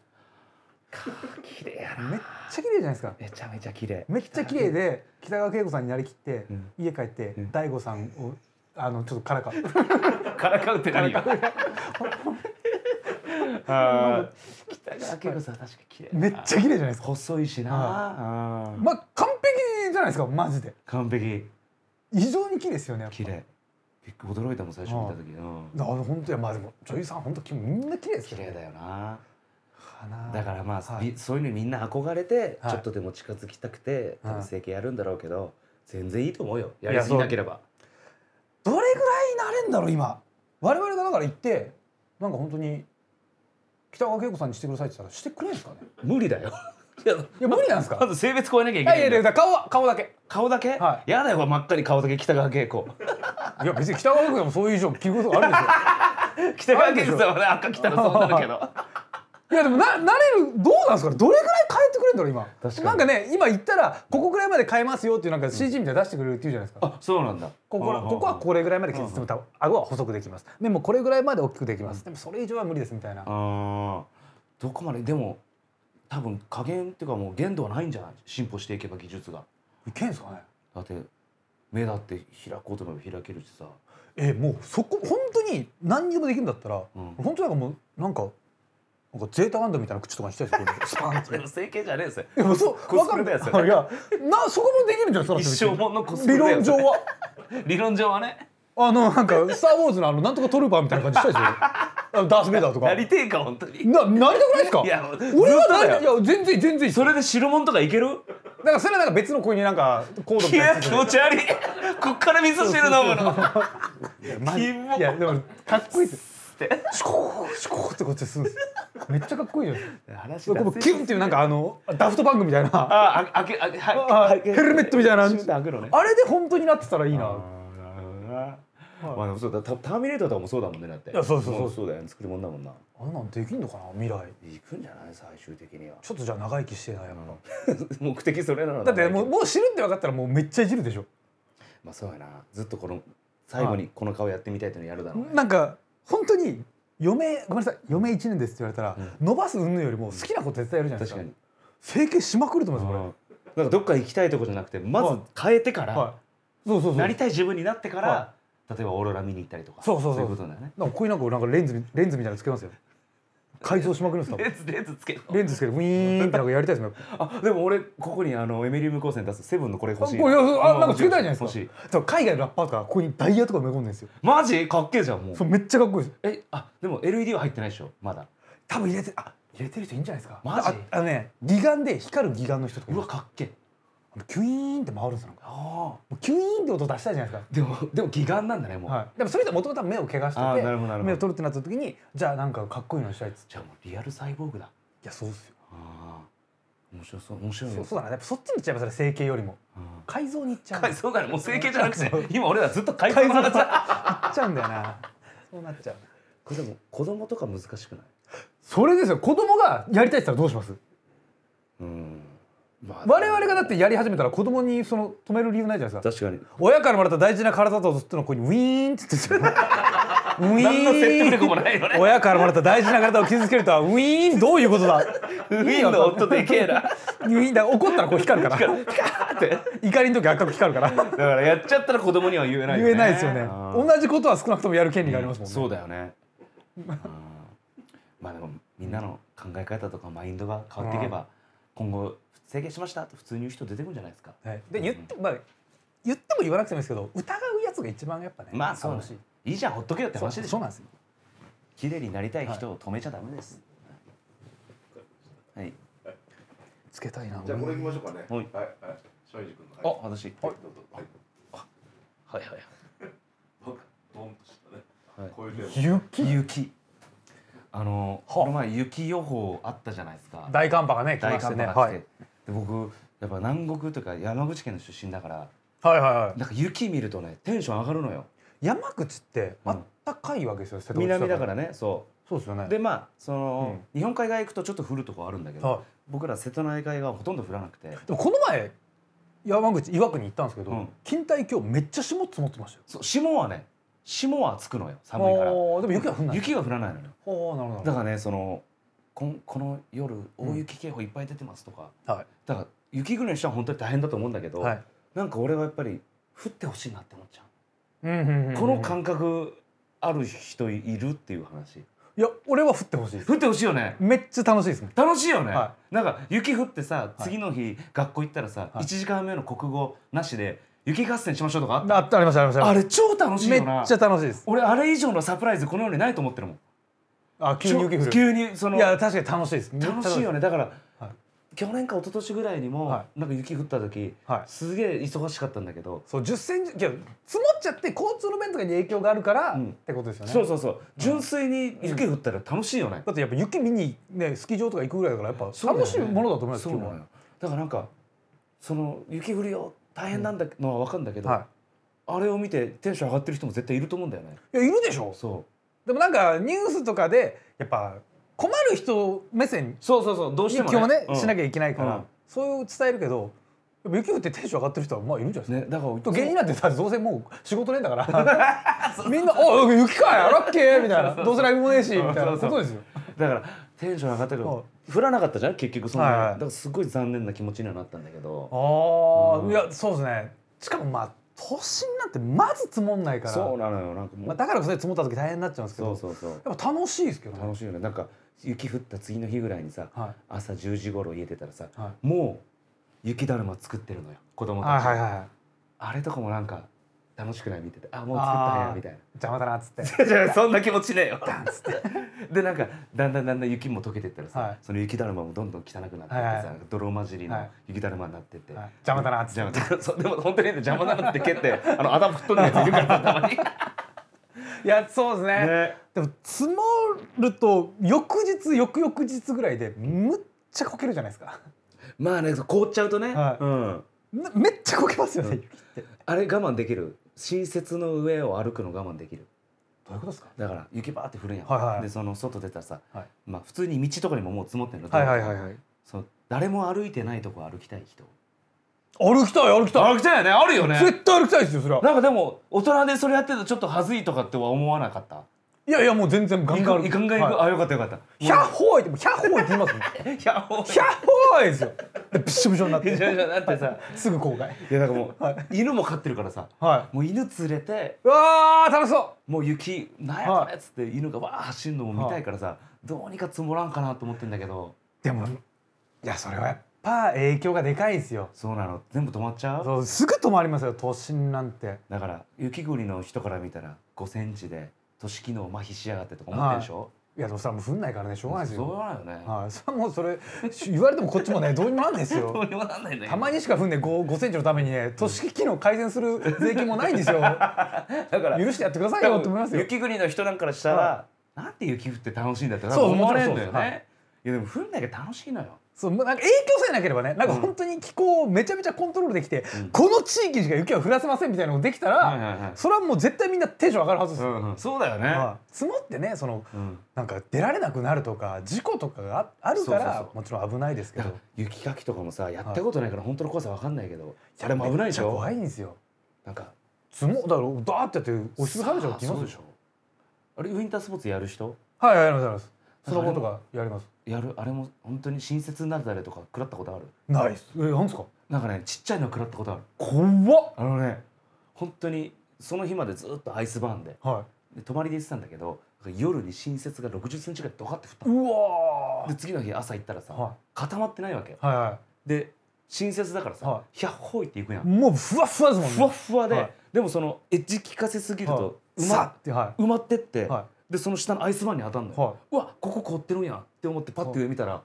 綺麗やめっちゃ綺麗じゃないですか。めちゃめちゃ綺麗。めっちゃ綺麗で北川景子さんになりきって、うん。家帰ってうん。大悟さんをあのちょっとからか。うからかうって何よ。あー。北川景子さん確か綺麗めっちゃ綺麗じゃな。いですか細いしな、まあ完璧じゃないですかマジで。完璧。異常に綺麗ですよね綺麗。驚いたもん最初見た時うん。だから本当や。まあでも女優さん本当みんな綺麗ですよね。綺麗だよな。だからまあ、はい。びそういうのにみんな憧れて、はい。ちょっとでも近づきたくて多はい。分整形やるんだろうけど、全然いいと思うよ。やりすぎなければ。どれぐらいなれんだろう今我々がだから行ってなんか本当に北川景子さんにしてくださいって言ったらしてくれるんですかね？無理だよ。いやいや無理なんですか？まず性別超えなきゃいいけないんだ。よやいやいや顔は顔だけ。顔だけ、はやだよ真っ赤に顔だけ。北川景子。いや別に北川景子でもそういう以上着ることがあるんですよ 北川景子さんはね赤来たらそうなるけどいやでもななれるどうなんですかね？どれぐらい変えてくれるんだろう今？確かに。なんかね今言ったらここぐらいまで変えますよっていうなんか CG みたいなの出してくれるっていうじゃないですか、あそうなんだ。ここここはこれぐらいまで削っても多分顎は細くできます。目もこれぐらいまで大きくできます、でもそれ以上は無理ですみたいな。あー。どこまで？でも多分加減っていうかもう限度はないんじゃない？進歩していけば技術が。いけんすかね？だって目だって開こうと思えば開けるしさ。えもうそこ本当に何にでもできるんだったら、うん。本当なんかもうなんかなんかゼータガンダムみたいな口とかにしたいですよこれスパンってそれの整形じゃねえですよいやもうそうコスプレだよそれわかんない。いやなそこもできるんじゃない ですか一生もんのコスプレ理論上は。理論上はね。あのなんか「スター・ウォーズ」のあのなんとかトルーパーみたいな感じしたいですよ あのダース・ベイダーとか。なりてえか本当に。ななりたくないですか？いや俺はだい。いや全然全然。それで白物とかいける？だからそれはなんか別の子になんかコードみいたいな気持ち悪い。こっから味噌汁飲むの。いやでもかっこいいですって。シュコーシュコーってこっちするんです。めっちゃかっこいいじゃん話ここキュンっていうなんかあのダフトバンクみたいな。あああけあはいあはい。ヘルメットみたいな。ね。あれで本当になってたらいいな。あまあそうだタターミネーターとかもそうだもんねだって。いやそうそうそう。もそうだよね。作り物だもんな。あんなんできんのかな未来。行くんじゃない最終的には。ちょっとじゃあ長生きしてえなやっぱ、目的それなのだ。ってもうもう死ぬって分かったらもうめっちゃいじるでしょ。まあそうやな。ずっとこの最後にこの顔やってみたいっていうのやるだろうね。なんか本当に余命ごめんなさい余命1年ですって言われたら、伸ばす云々よりも好きなこと絶対やるじゃないですか。確かに。整形しまくると思いますこなんかどっか行きたいとこじゃなくてまず変えてかれ、らはい、そうそうそう。なりたい自分になってから、は例えばオーロラ見に行ったりとかそうそうそういうことだよね。なんかここになんかなんかレンズみレンズみたいなのつけますよ改造しまくるんですか？レンズレンズつけるレンズつけてウィーンってなんかやりたいですね。あでも俺ここにあのエメリウム光線出すセブンのこれ欲しいあなんかつけたいじゃないですか。欲しい。でも海外のラッパーとかここにダイヤとか埋め込んでるんですよ。マジ？かっけえじゃんもう。そうめっちゃかっこいいです。えあでも LED は入ってないでしょ？まだ。多分入れてあ入れてる人いいんじゃないですか？マジ？ああのね義眼で光る義眼の人とかいうるわかっけえキュイーンって回るんですよあキュイーンって音出したいじゃないですか。でもでも義眼なんだねもう、はい、でもそれでもともと目を怪我してて目を取るってなった時にじゃあなんかかっこいいのしたいっつじゃあもうリアルサイボーグだ。いやそうっすよ。ああ面白そう面白いよそうそうだなやっぱそっちに行っちゃいますね整形よりも。うん。改造に行っちゃう。はいそうだねもう整形じゃなくて今俺らずっと改造改造の話だ行っちゃうんだよな。そうなっちゃう。これでも子供とか難しくない？それですよ。子供がやりたいって言ったらどうします？うん。まあ我々がだってやり始めたら子供にその止める理由ないじゃないですか。確かに。親からもらった大事な体とずっとの子にウィーンって言って ウィーン。ね。親からもらった大事な体を傷つけるとはウィーンどういうことだ？ウィーンの夫でけえな。ウィーンだ怒ったらこう光るから。って。怒りの時赤く光るから。だからやっちゃったら子供には言えないよね。言えないですよね。同じことは少なくともやる権利がありますもんね、そうだよね。うん。まあでもみんなの考え方とかマインドが変わっていけば今後整形しましたって普通に言う人出てくるんじゃないですか。はい、で言って,、まあ、言っても言わなくてもいいですけど疑うやつが一番やっぱねまあそう楽しいいいじゃんほっとけよって話でしょ。そうなんですよ。綺麗になりたい人を止めちゃダメです。はい。つけたいな。じゃあこれ俺行きましょうかね。はい。はいはい。庄司君の。あ私。はいどうぞ。はい。はいはい僕ドンとしたね。はい。こういう。雪？雪。あのこの前雪予報あったじゃないですか。大寒波がね来大まして寒波が来て、ねはいで僕やっぱ南国とか山口県の出身だからはいはいはい。なんか雪見るとねテンション上がるのよ。山口ってあったかいわけですよ、瀬戸内南だからねそそうですよね。うでまあその、日本海側行くとちょっと降るとこあるんだけど、はい。僕ら瀬戸内海側はほとんど降らなくて。でもこの前山口岩国に行ったんですけど、うん。錦帯橋めっちゃ霜積もってましたよ。そう霜はね霜はつくのよ寒いから。あーでも雪は降んない。雪が降らないのよ。ほうなるほど。だからねそのこんこの夜大雪警報いっぱい出てますとか、はい。だから雪国の人は本当に大変だと思うんだけど、はい。なんか俺はやっぱり降ってほしいなって思っちゃう、うんうんうんうん。この感覚ある人いるっていう話。いや俺は降ってほしい。です降ってほしいよね。めっちゃ楽しいですね楽しいよね、はなんか雪降ってさい。次の日学校行ったらさ、はい。1時間目の国語なしで雪合戦しましょうとかあったあありましたありましたあれ超楽しいめよな。っちゃ楽しいです。俺あれ以上のサプライズこの世にないと思ってるもんあ急に雪降る。急にその。いや確かに楽しいです。楽しいよね。だから、はい。去年か一昨年ぐらいにも、はなんか雪降った時、はい。すげえ忙しかったんだけど、そう10センチいや積もっちゃって交通の便とかに影響があるから、うん。ってことですよね。そうそうそう。純粋に雪降ったら楽しいよね、だってやっぱ雪見にねスキー場とか行くぐらいだからやっぱ楽しいものだと思いますそうなのよ。だからなんかその雪降るよ大変なんだのは分かるんだけど、はあれを見てテンション上がってる人も絶対いると思うんだよね。いいやいるでしょ。そでもなんかニュースとかでやっぱ困る人目線うそうそうそうどうしても雪をね、うん。しなきゃいけないから、うん。そういう伝えるけど雪降ってテンション上がってる人はまあいるんじゃないですか、ねだからと芸人なんてさどうせもう仕事ねえんだから。みんな「おい雪かいやらっけ?」みたいな「どうせライブもねえし」みたいなことですよ。だからテンション上がったけはど降らなかったじゃん？結局そんな、はいはい。だからすごい残念な気持ちにはなったんだけど。ああ、うん。いやそうですね。しかもまあ都心なんてまず積もんないから。そうなのよなんかもう、まあ、だからこそ積もった時大変になっちゃうんですけど。そうそうそう。やっぱ楽しいですけどね。楽しいよね。なんか雪降った次の日ぐらいにさ、は朝10時頃家出たらさ、はもう雪だるま作ってるのよ子供い、たち、はいはいはい。あれとかもなんか楽しくない見ててあもう作ったんやみたいな。邪魔だなっつって。そんな気持ちねえよ。っつって。でなんかだんだんだんだん雪も溶けてったらさ、はい。その雪だるまもどんどん汚くなってってさ、はいはい。泥混じりのはい。雪だるまになってって、はい。邪魔だなっつって。邪魔だそうでも本当にね邪魔だなって蹴ってあの頭吹っ飛んだやついるからさたまに。いやそうですね。ね。でも積もると翌日翌々日ぐらいでむっちゃこけるじゃないですか。まあね凍っちゃうとね、はい。うん、なめっちゃこけますよね、うん。あれ我慢できる？新雪の上を歩くの我慢できる。どういうことですか？だから雪バーって降るんやん、はいはい。でその外出たらさ、はい。まあ普通に道とかにももう積もってるの。はいはいはいはい。その誰も歩いてないとこ歩きたい人。歩きたい歩きたい。歩きたいよねあるよね。絶対歩きたいですよそれは。なんかでも大人でそれやってるとちょっと恥ずいとかっては思わなかった？いやいやもう全然ガンガン歩いかんがん行く、はい。あよかったよかった。ヒャッホーイってヒャッホーイって言いますもん。ヒャッホーイですよ。でびっしょびしょになって。じゃじゃだってさ。すぐ後悔。いやだからもう、は犬も飼ってるからさはもう犬連れていうわー楽しそもう雪なんやこれっつって犬がわー走るのも見たいからさ、どうにか積もらんかなと思ってんだけど。うでもいやそれはやっぱ影響がでかいんですよ。そうなの。全部止まっちゃう？そうすぐ止まりますよ都心なんて。だから雪国の人から見たら5センチで都市機能麻痺しやがってとか思ってるでしょ、い。やでもそれはもう降んないからねしょうがないですそうよなのよね、はい。それはもうそれ言われてもこっちもね どうにもなんないですどうよにもなんないんたまにしか降んね 5, 5センチのためにね都市機能改善する税金もないんですよ。だから許してやってくださいよって思いますよ。雪国の人なんからしたら、はなんで雪降って楽しいんだって多そう分思われるんだよね、い、やでも降んなきゃ楽しいのよそうなんか影響さえなければねなんか本当に気候をめちゃめちゃコントロールできて、うん。この地域にしか雪は降らせませんみたいなのができたら、はいはいはいそれはもう絶対みんなテンション上がるはずですよ、うんうん。そうだよね、はい積もってねそのうん。なんか出られなくなるとか事故とかがああるからもちろん危ないですけど。雪かきとかもさやったことないから本当の怖さわかんないけど、あれも危ないでしょ？怖いんですよ。なんか積もだからダーってやって押しつぶされちゃうって言いますでしょ。あれウィンタースポーツやる人？はいやりますやりますスノボーとかやります。やる？あれも本当に新雪になるだれとか食らったことある？ないです。えなんですか？なんかねちっちゃいの食らったことある。怖っ！あのね本当にその日までずっとアイスバーンではで泊まりで行ってたんだけど夜に新雪が6 0ンチぐらいドカって降ったいうのわで次の日朝行ったらさ、は固まってないわけはいはで新雪だからさ、はひゃっほいっていくやいん。もうふわふわですもんね。ふわっふわで、はい。でもそのエッジ効かせすぎると埋さまっては埋まってって、い。はでその下のアイスバーンに当たるのよ、はうわここ凍ってるんやって思ってパッて上見たら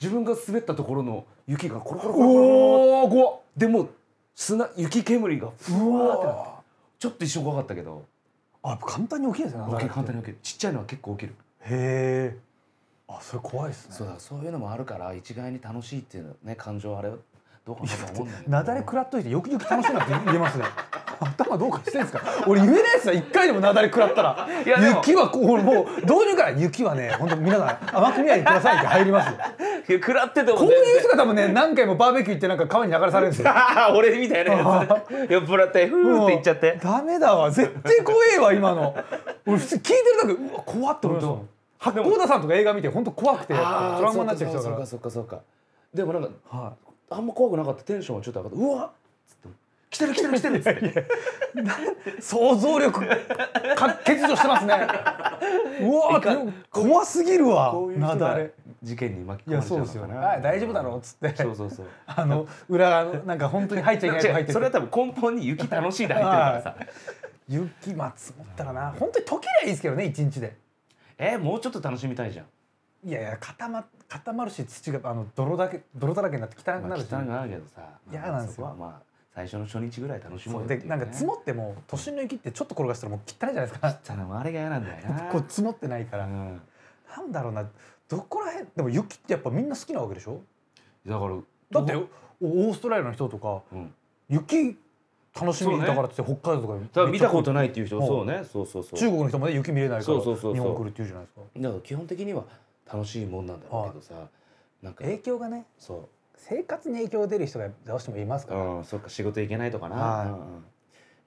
自分が滑ったところの雪がコロコロコロコロコロでもう砂雪煙がふわーってなってちょっと一瞬怖かったけどあ簡単に起きるんですね起きる簡単にに起きるちっちゃいのは結構起きるへえあそれ怖いですねそうだそういうのもあるから一概に楽しいっていうのね感情あれどうかなとは思うんだけど。なだれ食らっといてよくよく楽しいなって言えますね。頭どうかしてんすか？俺言えないですよ一回でもなだれ食らったら。いやでも。雪はこう俺もう導入から雪はね本当皆さん甘く見ないでくださいって入りますよ。いや食らっててもこういう人が多分ね何回もバーベキュー行ってなんか川に流されるんですよ。ああ俺みたいなやつ。酔っ払ってふーって言っちゃって。ダメだわ。絶対怖えわ今の。俺普通聞いてるだけうわ怖って思いましたもん八甲田さんとか映画見て本当怖くてトあラウマになっちゃう人だかそうかそうかそうかでもなんからはあんま怖くなかった。テンションはちょっと上がった。うわっ！つって来てる来てる来てるっつって。い想像力か欠如してますね。うわー怖すぎるわ。こうい事件に巻き込まれちゃううですよねかなはい大丈夫だろうっつって。そうそうそう。あの裏なんか本当に入っちゃいけないとこ入って違う。それは多分根本に雪楽しいで入ってるからさ。雪まあ積もったらな。本当に溶けりゃいいですけどね一日で。えもうちょっと楽しみたいじゃんいやいや固ま固まるし土があの泥だけ泥だらけになって汚くまあなるし、汚くなるけどさ嫌なんですよ。最初の初日ぐらい楽しもそううよねでなんか積もっても都心の雪ってちょっと転がしたらもう汚いじゃないですか。ただもうあれが嫌なんだよな。こう積もってないから、うん。なんだろうな。どこら辺でも雪ってやっぱみんな好きなわけでしょ？だからだっておオーストラリアの人とかうん。雪楽しみだからって北海道とか見たことないっていう人はいそうね。そうそうそう。中国の人まで雪見れないから日本来るって言うじゃないですか。だから基本的には楽しいもんなんだろうけどさなんか影響がねそ生活に影響が出る人がどうしてもいますうから、うんそっか仕事行けないとかな。はい。うんうん。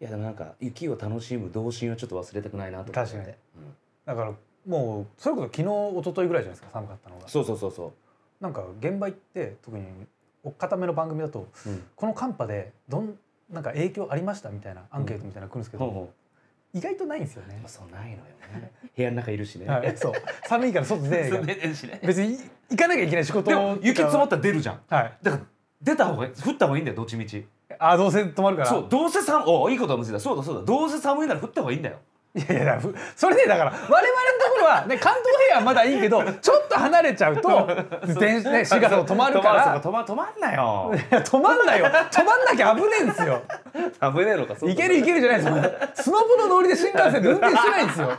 いやでもなんか雪を楽しむ童心はちょっと忘れたくないなと思って。確かに。うん。だからもうそれこそ昨日一昨日ぐらいじゃないですか寒かったのがそうそうそう。そなんか現場行って特におっかための番組だとううん。この寒波でどんなんか影響ありましたみたいなアンケートみたいなの来るんですけど、ほうほ意外とないんですよね。う。そうないのよね。部屋の中いるしね。はい、そう。寒いから外出てる しね。別に行かなきゃいけない仕事でも雪積もっったら出るじゃん。はい。だから出た方が降った方がいいんだよどっちみち。あどうせ止まるから。そうどうせ寒おいいことはむずいだ。そうだそうだ。どうせ寒いなら降った方がいいんだよいやいやふそれでだから我々のところはね関東平野はまだいいけどちょっと離れちゃうと電車ね新幹線も止まるから。止まる止まんなよ。止まんないよ。止まんなきゃ危ねえんですよ。危ねえのかそうだいけるいけるじゃないですよ。スノボの乗りで新幹線で運転してないんですよ。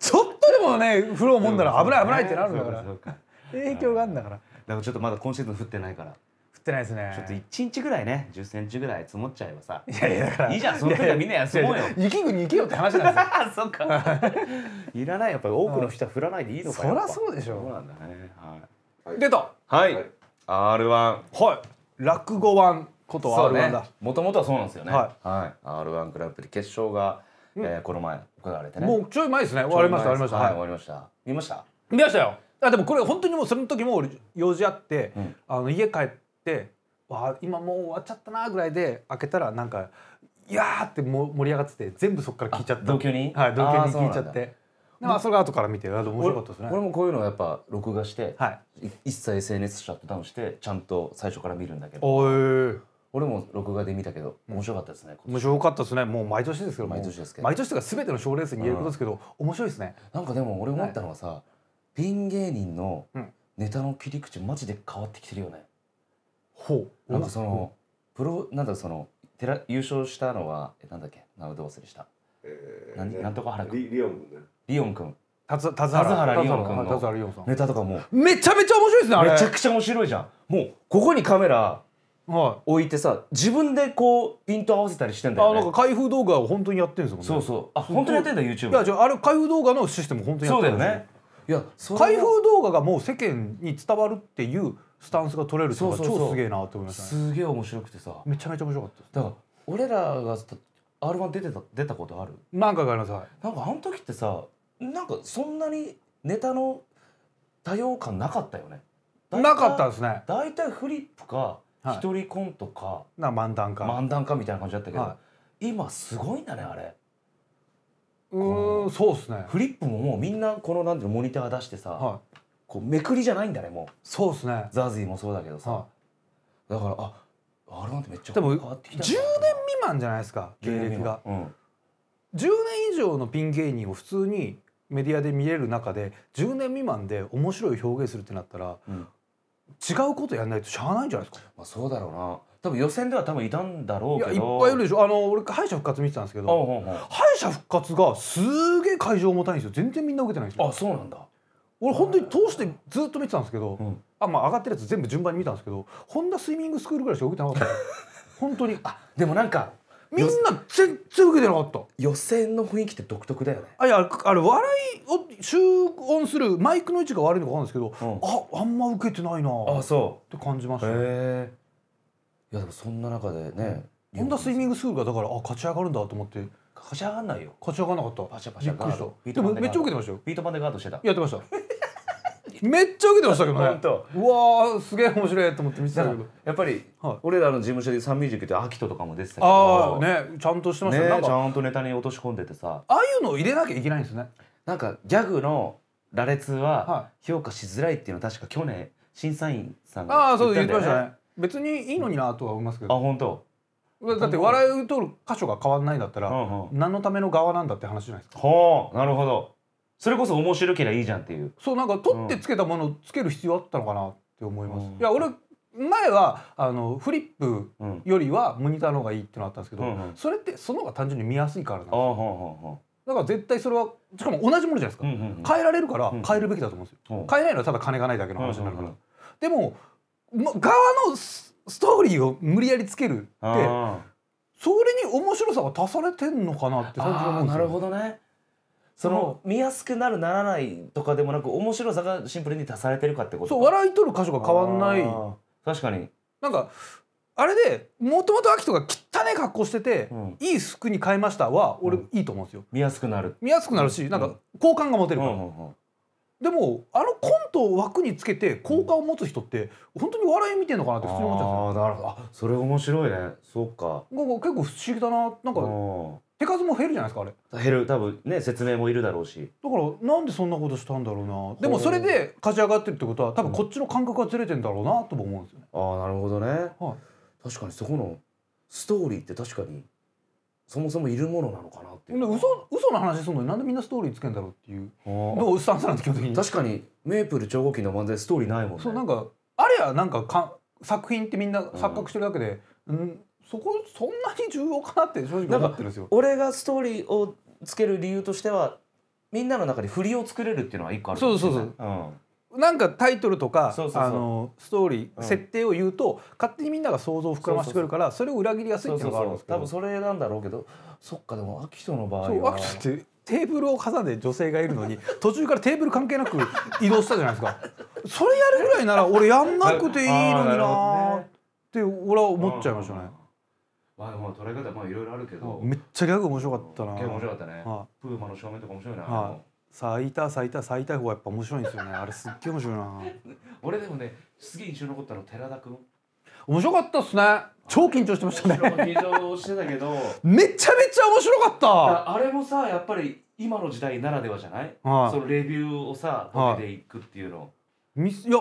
ちょっとでもね風呂をもんだら危ない危ないってなるんだから。影響があるんだから。だからちょっとまだ今シーズン降ってないから。降ってないですね。ちょっと1日ぐらいね1 0ンチぐらい積もっちゃえばさ。いやいやだから。いいじゃんその時はみんな休もうよ。雪国行けよって話なんですよ。あ そっか。いらないやっぱり多くの人は降らないでいいのかそりゃそうでしょそうなんだね。はい。出た。はい、はい。R1 はい。落語ワンことそう R1 ねだ、もともとはそうなんですよね。ははい、R1 グランプリ決勝が、えーこの前行われてね。もうちょい前ですね。終わりました終わりました。はい、はい。終わりました。見ました？見ましたよ。あでもこれ本当にもうその時も俺用事あって、うん。あの家帰ってわあ今もう終わっちゃったなぐらいで開けたらなんかいやーっても盛り上がってて全部そこから聞いちゃった同居人？はい同居聞いちゃって。でまあそれが後から見て面白かったですね。俺もこういうのをやっぱ録画して、はい。い一切 SNS シャットダウンしてちゃんと最初から見るんだけど。俺も録画で見たけど面白かったですね、面白かったですね。もう毎年ですけども。毎年ですけど。毎年とか全ての賞レースに言えることですけど、面白いですね。なんかでも俺思ったのはさ、ピン芸人のうん。ネタの切り口マジで変わってきてるよね、ほう。なんかそのプロなんだそのテラ優勝したのはえなんだっけ？名前どう忘れした。えーなんなんとか原君。リリオン君ね。リオン君。田津原。リオン君のネタとかもめちゃめちゃ面白いですねあれ。めちゃくちゃ面白いじゃん。もうここにカメラは置いてさ自分でこうピント合わせたりしてんいだよね。あなんか開封動画を本当にやってるんですもんね。そうそう。あ本当にやってんだ YouTube いやじゃああれ開封動画のシステム本当にやってるんですねいや開封動画がもう世間に伝わるっていうスタンスが取れるっていうのが超すげえなって思いましたね。すげえ面白くてさ。めちゃめちゃ面白かっただから俺らが R1 出てた出たことある？何回かありますはい。なんかあの時ってさなんかそんなにネタの多様感なかったよね。なかったですね。大体フリップかはい。一人コントかな漫談か。漫談かみたいな感じだったけど、は今すごいんだねあれうーんそうですね。フリップももうみんなこのなんていうのモニター出してさ、はい。こうめくりじゃないんだねもう。そうですね。ザーズィーもそうだけどさ、はだからあ R1 ってめっちゃ変わってきた10年未満じゃないですか芸歴が。うん。10年以上のピン芸人を普通にメディアで見れる中で10年未満で面白い表現するってなったらうん違うことやんないとしゃあないんじゃないですか？まあ、そうだろうな。多分予選では多分いたんだろいうやけど。いっぱいいるでしょ。あの俺敗者復活見てたんですけどおうおうおう敗者復活がすげえ会場重たいんですよ。全然みんな受けてないんですよ。あそうなんだ。俺本当に通してずっと見てたんですけど、うん。あまあ上がってるやつ全部順番に見たんですけどホンダスイミングスクールぐらいしか受けてなかった 本当に。あでもなんかみんな全然受けてなかった。予選の雰囲気って独特だよね。あいやあれ笑いを集音するマイクの位置が悪いのか分かんないですけど、うん。ああんま受けてないなあっそて感じましたへえいやでもそんな中でねホンダスイミングスクールがだからあ勝ち上がるんだと思って。勝ち上がんないよ。勝ち上がらなかった。パシャパシャガード。でもめっちゃ受けてましたよ。ビート板でガードしてた。やってましためっちゃ受けてましたけどね。本当。うわーすげえ面白いと思って見てたけど。やっぱり、はい。俺らの事務所でサンミュージックってアキトとかも出てたけどああねちゃんとしてましたね。ちゃんとネタに落とし込んでてさ。ああいうのを入れなきゃいけないんですね。なんかギャグの羅列はは評価しづらいっていうのは確か去年審査員さんあがあそう言ってましたね。別にいいのになとは思いますけあど本当。だって笑いを取る箇所が変わんないんだったらうんうん。何のための側なんだって話じゃないですか。ほうなるほどそれこそ面白ければいいじゃんっていう。そうなんか取ってつけたものをつける必要あったのかなって思います、うん。いや俺前はあのフリップうん。よりはモニターの方がいいってのあったんですけど、うんうん。それってその方が単純に見やすいからなんですあよだから絶対それはしかも同じものじゃないですか、変えられるからうん変えるべきだと思うんですよ、変えないのはただ金がないだけの話になるから、でも、ま、側のスストーリーを無理やりつけるってあそれに面白さが足されてんのかなってー単純に思うんですよ。なるほどねその見やすくなるならないとかでもなく面白さがシンプルに足されてるかってことそう笑い取る箇所が変わんない。確かに。なんかあれでもともとアキトが汚い格好してて、うん。いい服に変えましたは俺うん。いいと思うんですよ。見やすくなる。見やすくなるしなんか好感が持てるから、うんうんうん。でもあのコントを枠につけて好感を持つ人って本当に笑い見てんのかなって普通に思っちゃうんですよ。あーなるほど。あそれ面白いね。そうか。結構不思議だな。なんかう手数も減るじゃないですかあれ。減る多分ね説明もいるだろうし。からなんでそんなことしたんだろうな。でもそれで勝ち上がってるってことは多分こっちの感覚がずれてんだろうなとも思うんですよね、ああなるほどね。はい。確かにそこのストーリーって確かにそもそもいるものなのかなっていう。嘘嘘の話するのになんでみんなストーリーつけんだろうっていう。どうスタンスなんて基本的に確かにメープル超合金の漫才ストーリーないもんね。そうなんかあれやなんかか作品ってみんな錯覚してるだけで、うんそこそんなに重要かなって正直思ってるんですよ。俺がストーリーをつける理由としてはみんなの中で振りを作れるっていうのは一個あるかもしれない。そううん。なんかタイトルとかそうそうそう。あのストーリー、うん。設定を言うと勝手にみんなが想像を膨らましてくれるからそれを裏切りやすいっていうのがあるんですけど。多分それなんだろうけどそっかでもアキトの場合は。そうアクションってテーブルを挟んで女性がいるのに 途中からテーブル関係なく移動したじゃないですか。それやるぐらいなら俺やんなくていいのになって俺は思っちゃいましたねうん。まあでも捉え方まあいろいろあるけどめっちゃギャグ面白かったな。結構面白かったねはプーマの正面とか面白いなはい咲いた咲いた咲いた方がやっぱ面白いんですよね。あれすっげえ面白いな。俺でもねすげえ印象に残ったの寺田君面白かったっすね。超緊張してましたね。緊張してたけど めちゃめちゃ面白かった。ああれもさやっぱり今の時代ならではじゃない？はいそのレビューをさボケでいくっていうのみいや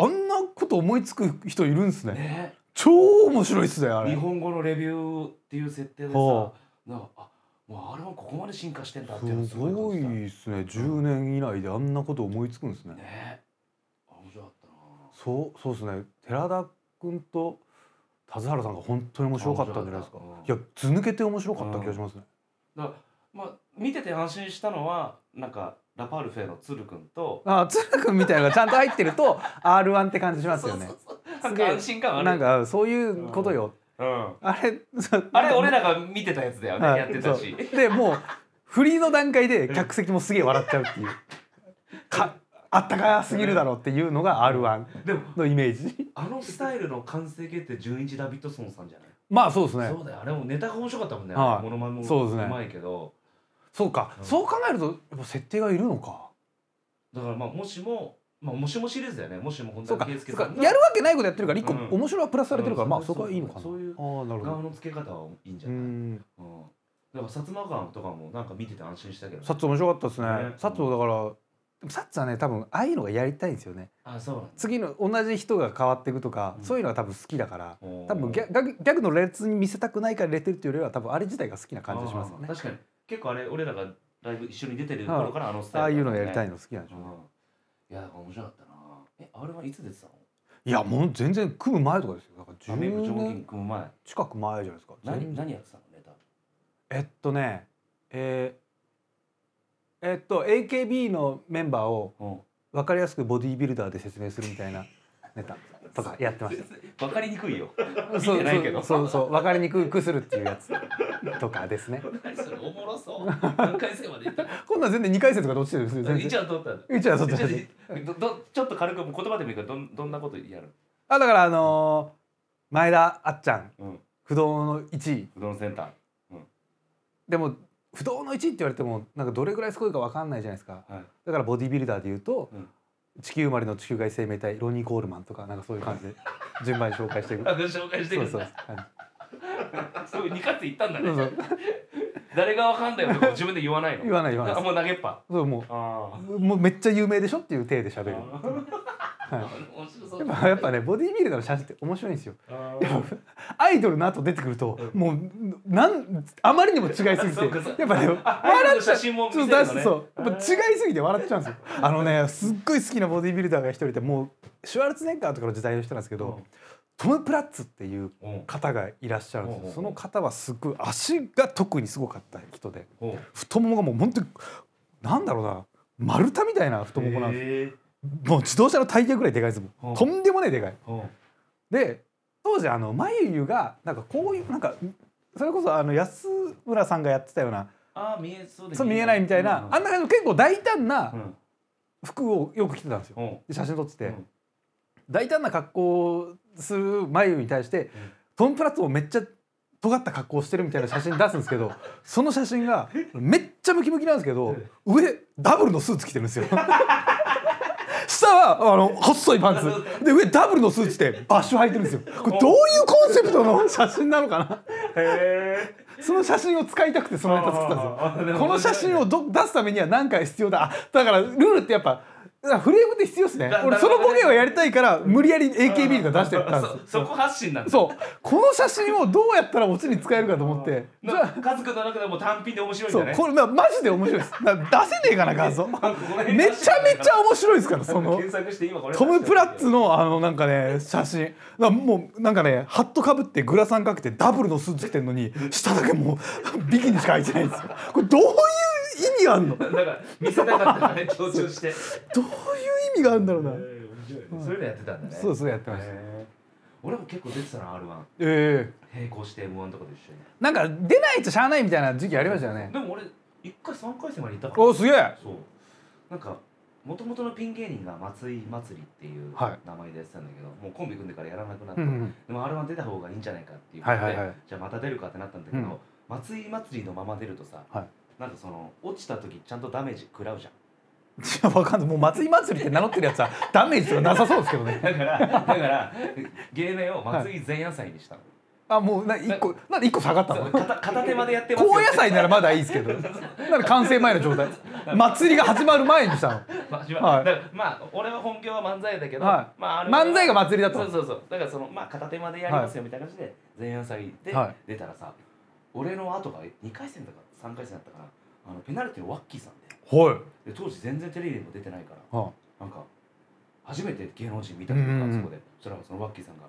あんなこと思いつく人いるんですね。ね超面白いっすねあれ。日本語のレビューっていう設定でさはなんかあもうあれはここまで進化してんだっていうのすごい感じですね。10年以内であんなこと思いつくんですねた。ねあ面白かったなそうそうですね。寺田君と田津原さんが本当に面白かったんじゃないですか。面白かいや図抜けて面白かった気がしますね。だからまあ見てて安心したのはなんかラパルフェの鶴くんとあ鶴君みたいなのがちゃんと入ってると R1 って感じしますよね。なんか安心感ある。なんかそういうことよ。うん。あれ あれ俺らが見てたやつだよねはいやってたし。でもうフリーの段階で客席もすげえ笑っちゃうっていう。かあったかすぎるだろうっていうのが R1 でものイメージ。あのスタイルの完成形って純一ダビッドソンさんじゃない？まあそうですね。そうだよあれもネタが面白かったもんね。はい。モノマネもそうまいけど。そうか、うん。そう考えるとやっぱ設定がいるのか。だからまあもしもまあもしもシリーズだよねもしも本田そうか圭佑さがそうかやるわけないことやってるから一個うん面白いはプラスされてるから、うんまあそこはいいのかな。そういうああなるほど。側の付け方はいいんじゃうない？ん。うんだから薩摩川とかもなんか見てて安心したけどねサッツ面白かったですね。ねサッツもだからでもサッツはね多分ああいうのがやりたいんですよね。あそう次の同じ人が変わっていくとか、うんそういうのが多分好きだから。多多分ギャギャグの列に見せたくないから入れてるっていうよりは多分あれ自体が好きな感じしますよね。確かに結構あれ俺らがライブ一緒に出てる頃からあのスタイルああいうのやりたいのの好きなんでしょうね。いや面白かったな。えあれはいつ出てたの？いやもう全然組む前とかですよ。だから10アメリカ上年金組む前。近く前じゃないですか。全何然何やってたのネタ？えっとね、ええっと AKB のメンバーをうん。分かりやすくボディービルダーで説明するみたいなネタ とかやってました。わかりにくいよ。見 そうてないけど。そうそう分かりにくくするっていうやつとかですね。何 それおもろそう。何回生までいった？今度は全然2回戦とかどっちでです一然。応取ったの。一応取った ちょっと軽く言葉でもいいからどんどんなことやる？あだからあのー前田あっちゃん。うん。不動の1位。うどんセンター。でも不動の1位って言われてもなんかどれぐらいすごいか分かんないじゃないですか。はい。だからボディビルダーで言うと、うん地球生まれの地球外生命体ロニー・コールマンとかなんかそういう感じで 順番に紹介していく。あ紹介してそうそう。くださはい。いそう二かって言ったんだね。そうそう。誰がわかんないよ。とか自分で言わないの。言わない言わない。あもう投げっぱ。そうもあうもうめっちゃ有名でしょっていう体で喋る。あ面白そう。やっぱねボディビルダーの写真って面白いんですよ。アイドルの後出てくるともうなんあまりにも違いすぎて。やっぱね笑っちゃう。そうねそう。やっぱ違いすぎて笑っちゃうんですよ。あのねすっごい好きなボディビルダーが一人いてもうシュワルツェネッガーとかの時代の人なんですけど、トム・プラッツっていううん。方がいらっしゃるんですうんうんうん。よその方はすっごい足が特にすごかった人でうん。太ももがもう本当になんだろうな丸太みたいな太ももなんですよもう自動車のタイヤぐらいでかいですもうん。んとんでもないでかい。うん。で当時あの眉ゆがなんかこういうなんかそれこそあの安村さんがやってたようなあー見えそうでそう見えないみたいな、うん。あんな感じの結構大胆なうん。服をよく着てたんですよ。うん。で写真撮ってて、うん。大胆な格好をする眉に対して、トム・プラッツもめっちゃ尖った格好をしてるみたいな写真出すんですけど その写真がめっちゃムキムキなんですけど上ダブルのスーツ着てるんですよ。下はあの細いパンツ。で上ダブルのスーツでバッシュ履いてるんですよ。これどういうコンセプトの？写真なのかな？へその写真を使いたくてそのネタ作ったんですよ。この写真をど出すためには何か必要だ？あだからルールってやっぱフレームって必要ですね。だ俺そのボケをやりたいから無理やり AKB が出してったんですよ。そそこ発信なんだ。そう。この写真をどうやったらオチに使えるかと思って。じゃな家族の中でも単品で面白いんだね。これ、まあ、マジで面白いです。出せねえかな画像。めちゃめちゃ面白いですからその。トム・プラッツのあのなんかね写真。もうなんかねハットかぶってグラサンかけてダブルのスーツ着てるのに下だけもうビキニしか履いてないんですよ。これどういう意味があるの？どういうだから見せたかったね 強調して。意味があるんだろうな、そうい。うのやってたんだね。そうそうやってました。へー。俺も結構出てたな R1 ええ。並行して M1 とかと一緒に。なんか出ないとしゃあないみたいな時期ありましたよね。でも俺一回三回戦まで行ったから。おすげえ。そう。なんかもともとのピン芸人が松井祭りっていうはい。名前でやってたんだけど、もうコンビ組んでからやらなくなって、うんうんでも R1 出た方がいいんじゃないかっていうことで、はいはいはい。じゃあまた出るかってなったんだけど、うん。松井祭りのまま出るとさ、はいなんかその落ちた時ちゃんとダメージ食らうじゃん。いやわかんない。もう松井祭りって名乗ってるやつは ダメージとかなさそうですけどね。だからだから芸名を松井前夜祭にしたの、あもうな一個なんで一個下がったの？そう片片手までやってますよ。高野菜ならまだいいですけど。なんで完成前の状態。祭りが始まる前にしたの。まあ、はい。だからまあ俺は本業は漫才だけど、はまあ、あれ漫才が祭りだと。そうそうそう。だからそのまあ片手までやりますよみたいな感じで前夜祭ではい。出たらさ、俺の後が2回戦だか3回戦だったかなあのペナルティのワッキーさんで。はい。で当時全然テレビにも出てないからはなんか初めて芸能人見たというか、うん。うんうんそこで。そしたらそのワッキーさんが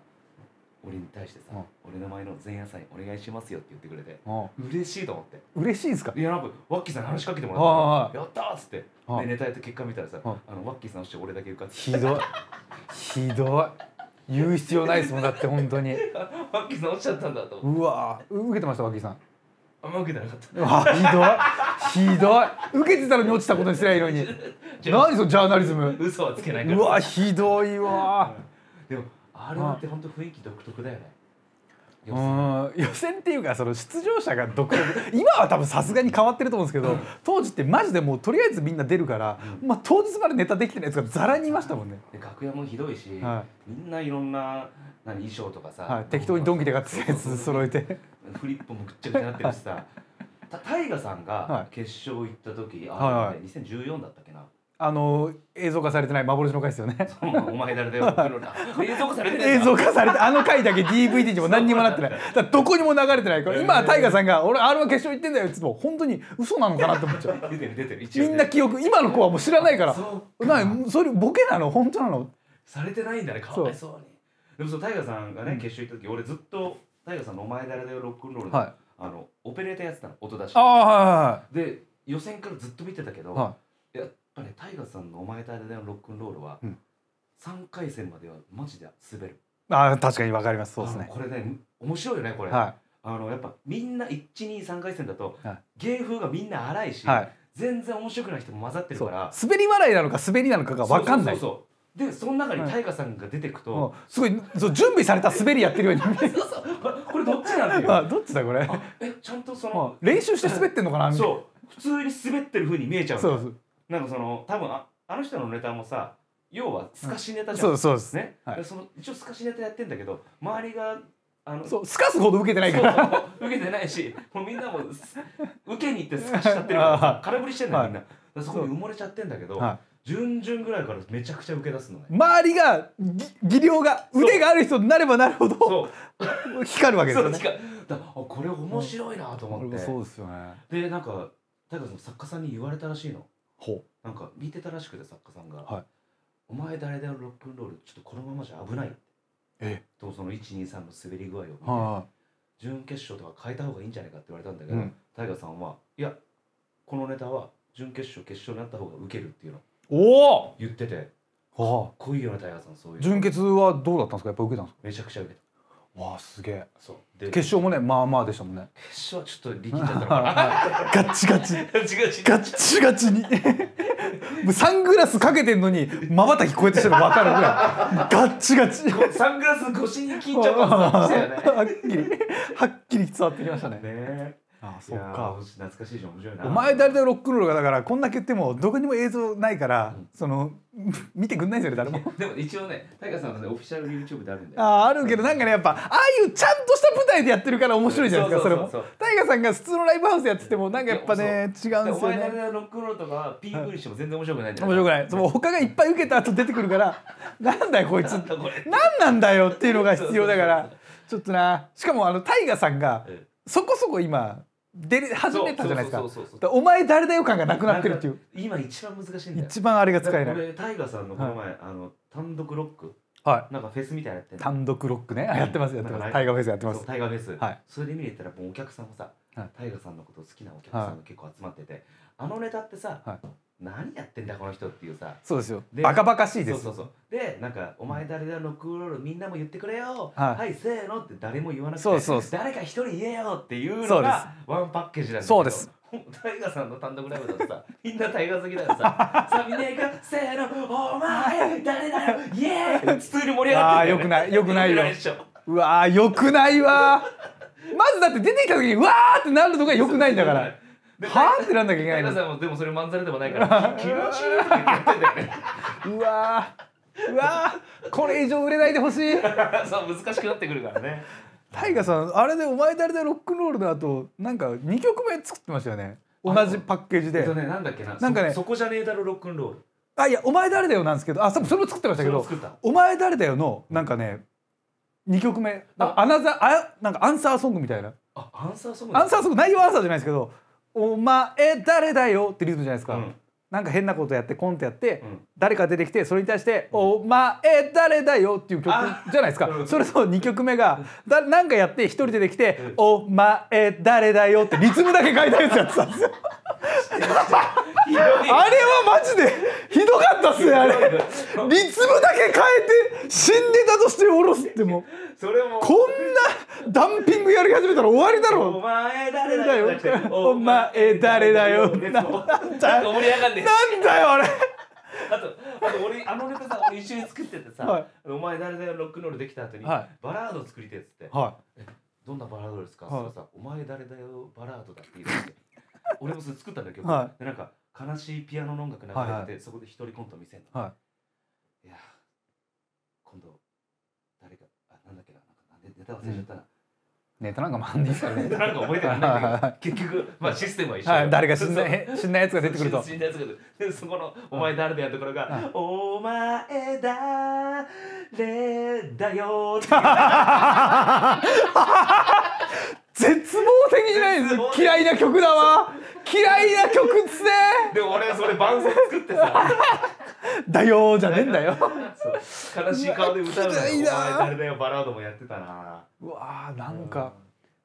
俺に対してさ、うん俺の前の前夜祭お願いしますよって言ってくれてあは嬉しいと思って。あ嬉しいですか？いやなんかワッキーさんに話しかけてもらはったからやったーっつって。はい。でネタやって結果見たらさはい。あのワッキーさんのして俺だけ受かって。ひどい。ひどい。言う必要ないですもんだって本当に。ワッキーさん落ちちゃったんだと。うわう受けてました脇さんあんま受けてなかった。ひどい。ひどい。受けてたのに落ちたことにすりゃいいのに。何そのジャーナリズム？嘘はつけないから。うわひどいわ。でも R1 って本当雰囲気独特だよねうーん予選っていうかその出場者が独特。今は多分さすがに変わってると思うんですけど当時ってマジでもうとりあえずみんな出るから、まあ、当日までネタできてないやつがざらにいましたもんね、で楽屋もひどいし、はみんないろんな何衣装とかさ、はい、適当にドンキで買ってたやつ揃えて。フリップもぐっちゃぐちゃになってるしさ。たタイガさんはがい。決勝行った時、あはいはい。2014だったっけなあの映像化されてない幻の回ですよね。お前誰だよ映像化されてない映像化されてあの回だけ DVD にも何にもなってない。だどこにも流れてない。から今はタイガさんが「俺 R−1 決勝行ってんだよ」っつっても本当に嘘なのかなって思っちゃう。出てる出てる。みんな記憶今の子はもう知らないから。そう。なにそれボケなの？本当なの？されてないんだね。かわいそうに。でもそうタイガさんがね、決勝行った時俺ずっとタイガさんの「お前誰だよロックンロールの」はい。あのオペレーターやってたの。音出しああはいはいはいで予選からずっと見てたけど、ぱねタイガさんの「お前誰だよロックンロールは」うん。3回戦まではマジで滑る。いあー確かにわかります。そうですね。これね面白いよねこれ、はあのやっぱみんな123回戦だと、はい。芸風がみんな荒いし、いはい。全然面白くない人も混ざってるから。滑り笑いなのか滑りなのかがわかんない。でその中にタイガさんが出てくと、すごいそう準備された滑りやってるように見える。そうそうこれどっちなんていうあどっちだこれ。あえちゃんとそのあ練習して滑ってんのかなみたいな。そう。普通に滑ってる風に見えちゃう。のそうそうなんかその多分ああの人のネタもさ要は透かしネタじゃん、そうそうです。ね、はい。でその一応透かしネタやってんだけど周りがあのそうすかすほど受けてないから。そうそう受けてないしもうみんなもす受けに行って透かしちゃってるからさ空振りしてんだよみんな、だからそこに埋もれちゃってんだけど、は準々ぐらいからめちゃくちゃ受け出すのね。い周りがぎ技量が腕がある人になればなるほどそう。光るわけですよね。だあこれ面白いなと思って、ですよね。でなんかタイガさん作家さんに言われたらしいのほなんか見てたらしくて作家さんが「はい。お前誰だよロックンロールちょっとこのままじゃ危ない」えとその123の滑り具合を見て、は準決勝とか変えた方がいいんじゃないかって言われたんだけど、うん。タイガさんはいやこのネタは準決勝決勝になった方がウケるっていうのをいおお。言ってては濃いよねタイガさんそういう。あ純潔はどうだったんですか？やっぱ受けたんですめちゃくちゃ受けた。かわあすげえ。そう。で決勝もねまあまあでしたもんね。決勝はちょっと力んじゃったのかな ガッチガチ。違う違うガッチガチに。サングラスかけてんのにまばたきこうやってしてるの分かるぐらい。ガッチガチ。サングラス越しに緊張感伝わってきたよね。はっきり。はっきり伝わってきましたね。ねあいやー懐かしいし面白いな。お前誰だよロックンロールがだからこんだけ言ってもどこにも映像ないから、うん。その 見てくんないんですよね誰も。でも一応ねタイガさんのねオフィシャル YouTube であるんだよあーあるけどなんかねやっぱああいうちゃんとした舞台でやってるから面白いじゃないですかそれも。タイガさんが普通のライブハウスやっててもなんかやっぱね違うんですよね。前誰だよロックンロールとかは PV にしても全然面白くない面白くない。その他がいっぱい受けた後出てくるから なんだよこいつ。なんなんだよっていうのが必要だから。ちょっとな。しかもあのタイガさんがえ。そこそこ今出れ始めたじゃないですか。そうそうそうそうだからお前誰だよ感がなくなってるっていう。今一番難しいんだよ。一番あれが使えない。俺タイガさんのこの前、あの単独ロック？はなんかフェスみたいなのやってんの。い単独ロックね。あやってますやってます。タイガーフェスやってまそうすタイガーフェス、はい。それで見に行ったらもうお客さんもさ、はい。タイガーさんのことを好きなお客さんが結構集まってて、あのネタってさ、はい何やってんだこの人っていうさ。そうですよ。でバカバカしいです。そうそうそう。でなんか「お前誰だロックンロールみんなも言ってくれよ。はい。せーの」って誰も言わなくてそうそうそう。誰か一人言えよっていうのがワンパッケージなんだけど。そうです。タイガーさんの単独ライブだとさみんなタイガー好きだからさ「さみねえかせーの。お前誰だよ。イエーイ!」普通に盛り上がってんだあーよくないよくないよ。よくでしょう？わーよくないわまずだって出てきた時にうわーってなるのがよくないんだから。ではーってなんなきゃいけないの？でもそれまんざらでもないから 気持ちいいって言ってんだよね。うわー。うわー。これ以上売れないでほしい。そう難しくなってくるからね。タイガさんあれで「お前誰だよロックンロール」の後なんか2曲目作ってましたよね。同じパッケージで。えっとねなんだっけななんかねそそこじゃねえだろロックンロール。あいや「お前誰だよ」なんですけど。あそそれも作ってましたけどそれを作った「お前誰だよ」のなんかね2曲目。アナザーあなんかアンサーソングみたいな。あアンサーソングアンサーソング内容はアンサーじゃないですけど「お前誰だよ」ってリズムじゃないですか、うん。なんか変なことやってコントやって、うん。誰か出てきてそれに対して「お前誰だよ」っていう曲あ。じゃないですか。うんそれと2曲目がだなんかやって一人出てきてうん「お前誰だよ」ってリズムだけ書いたやつやってたんですよ。あれはマジでひどかったっすねあれ。リズムだけ変えて新ネタとして下ろすってもうそれも。こんなダンピングやり始めたら終わりだろお前誰だよ。お前誰だよ。でなんか盛り上がんねえ。なんだよあれ。あとあと俺あのネタさ俺一緒に作っててさ、はい。お前誰だよロックンロールできた後に、はい。バラード作りてえっつって、はどんなバラードですか、はい。さお前誰だよバラードだって言い出して。俺もそれ作ったんだけど、はでなんか悲しいピアノの音楽流れてて、そこで一人コント見せんの、、はいや今度誰かあなんだっけななんかネネタ忘れちゃったな、ネタなんかまんですからね。なんか覚えてない結局まあシステムは一緒誰か死んだ死んだやつが出てくると。死んだやつが出てくる。でそこの「お前誰だよ」ところが「お前誰だよ」って 絶望的じゃないです。嫌いな曲だわ。嫌いな曲っすね。でも俺それ伴奏作ってさ。だよーじゃねえんだよ。悲しい顔で歌うのよ。誰だよ」バラードもやってたなうわーなんか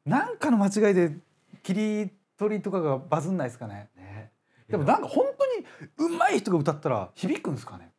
なんかの間違いで切り取りとかがバズんないですかね。ね。でもなんか本当に上手い人が歌ったら響くんですかね。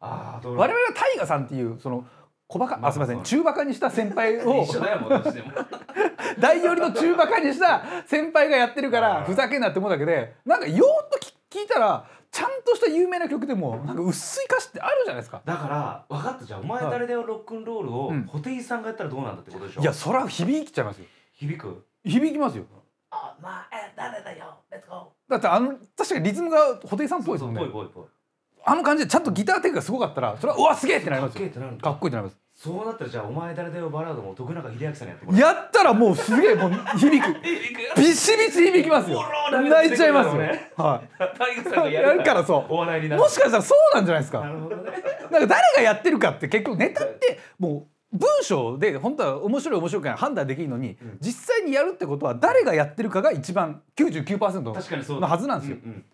あ我々はタイガさんっていうその小バカあすみません。中バカにした先輩を 一緒だよもうどうしても。大寄りの中バカにした先輩がやってるからふざけんなって思うだけでなんかよーっと聞聞いたらちゃんとした有名な曲でもなんか薄い歌詞ってあるじゃないですか。だから分かったじゃんお前誰だよロックンロールをうん。布袋さんがやったらどうなんだってことでしょ？いやそれは響きちゃいますよ。響く？響きますよ。お前誰だよレッツゴーだってあの確かにリズムが布袋さんっぽいですもんね。ぽいぽいぽいあの感じでちゃんとギターテクがすごかったらそれはうわすげえってなりますよ。かっこいいってなります。そうなったらじゃあお前誰だよバラードも徳永英明さんにやってもらうやったらもうすげえもう響く。ビシビシ響きますよ。泣いちゃいますよ、ねはタイガーさんがい、やるからそう。お笑いになる。もしかしたらそうなんじゃないですか。なるほどね。なんか誰がやってるかって結局ネタってもう文章で本当は面白い面白くない判断できるのに、うん。実際にやるってことは誰がやってるかが一番99%確かにそうのはずなんですよ。うんうん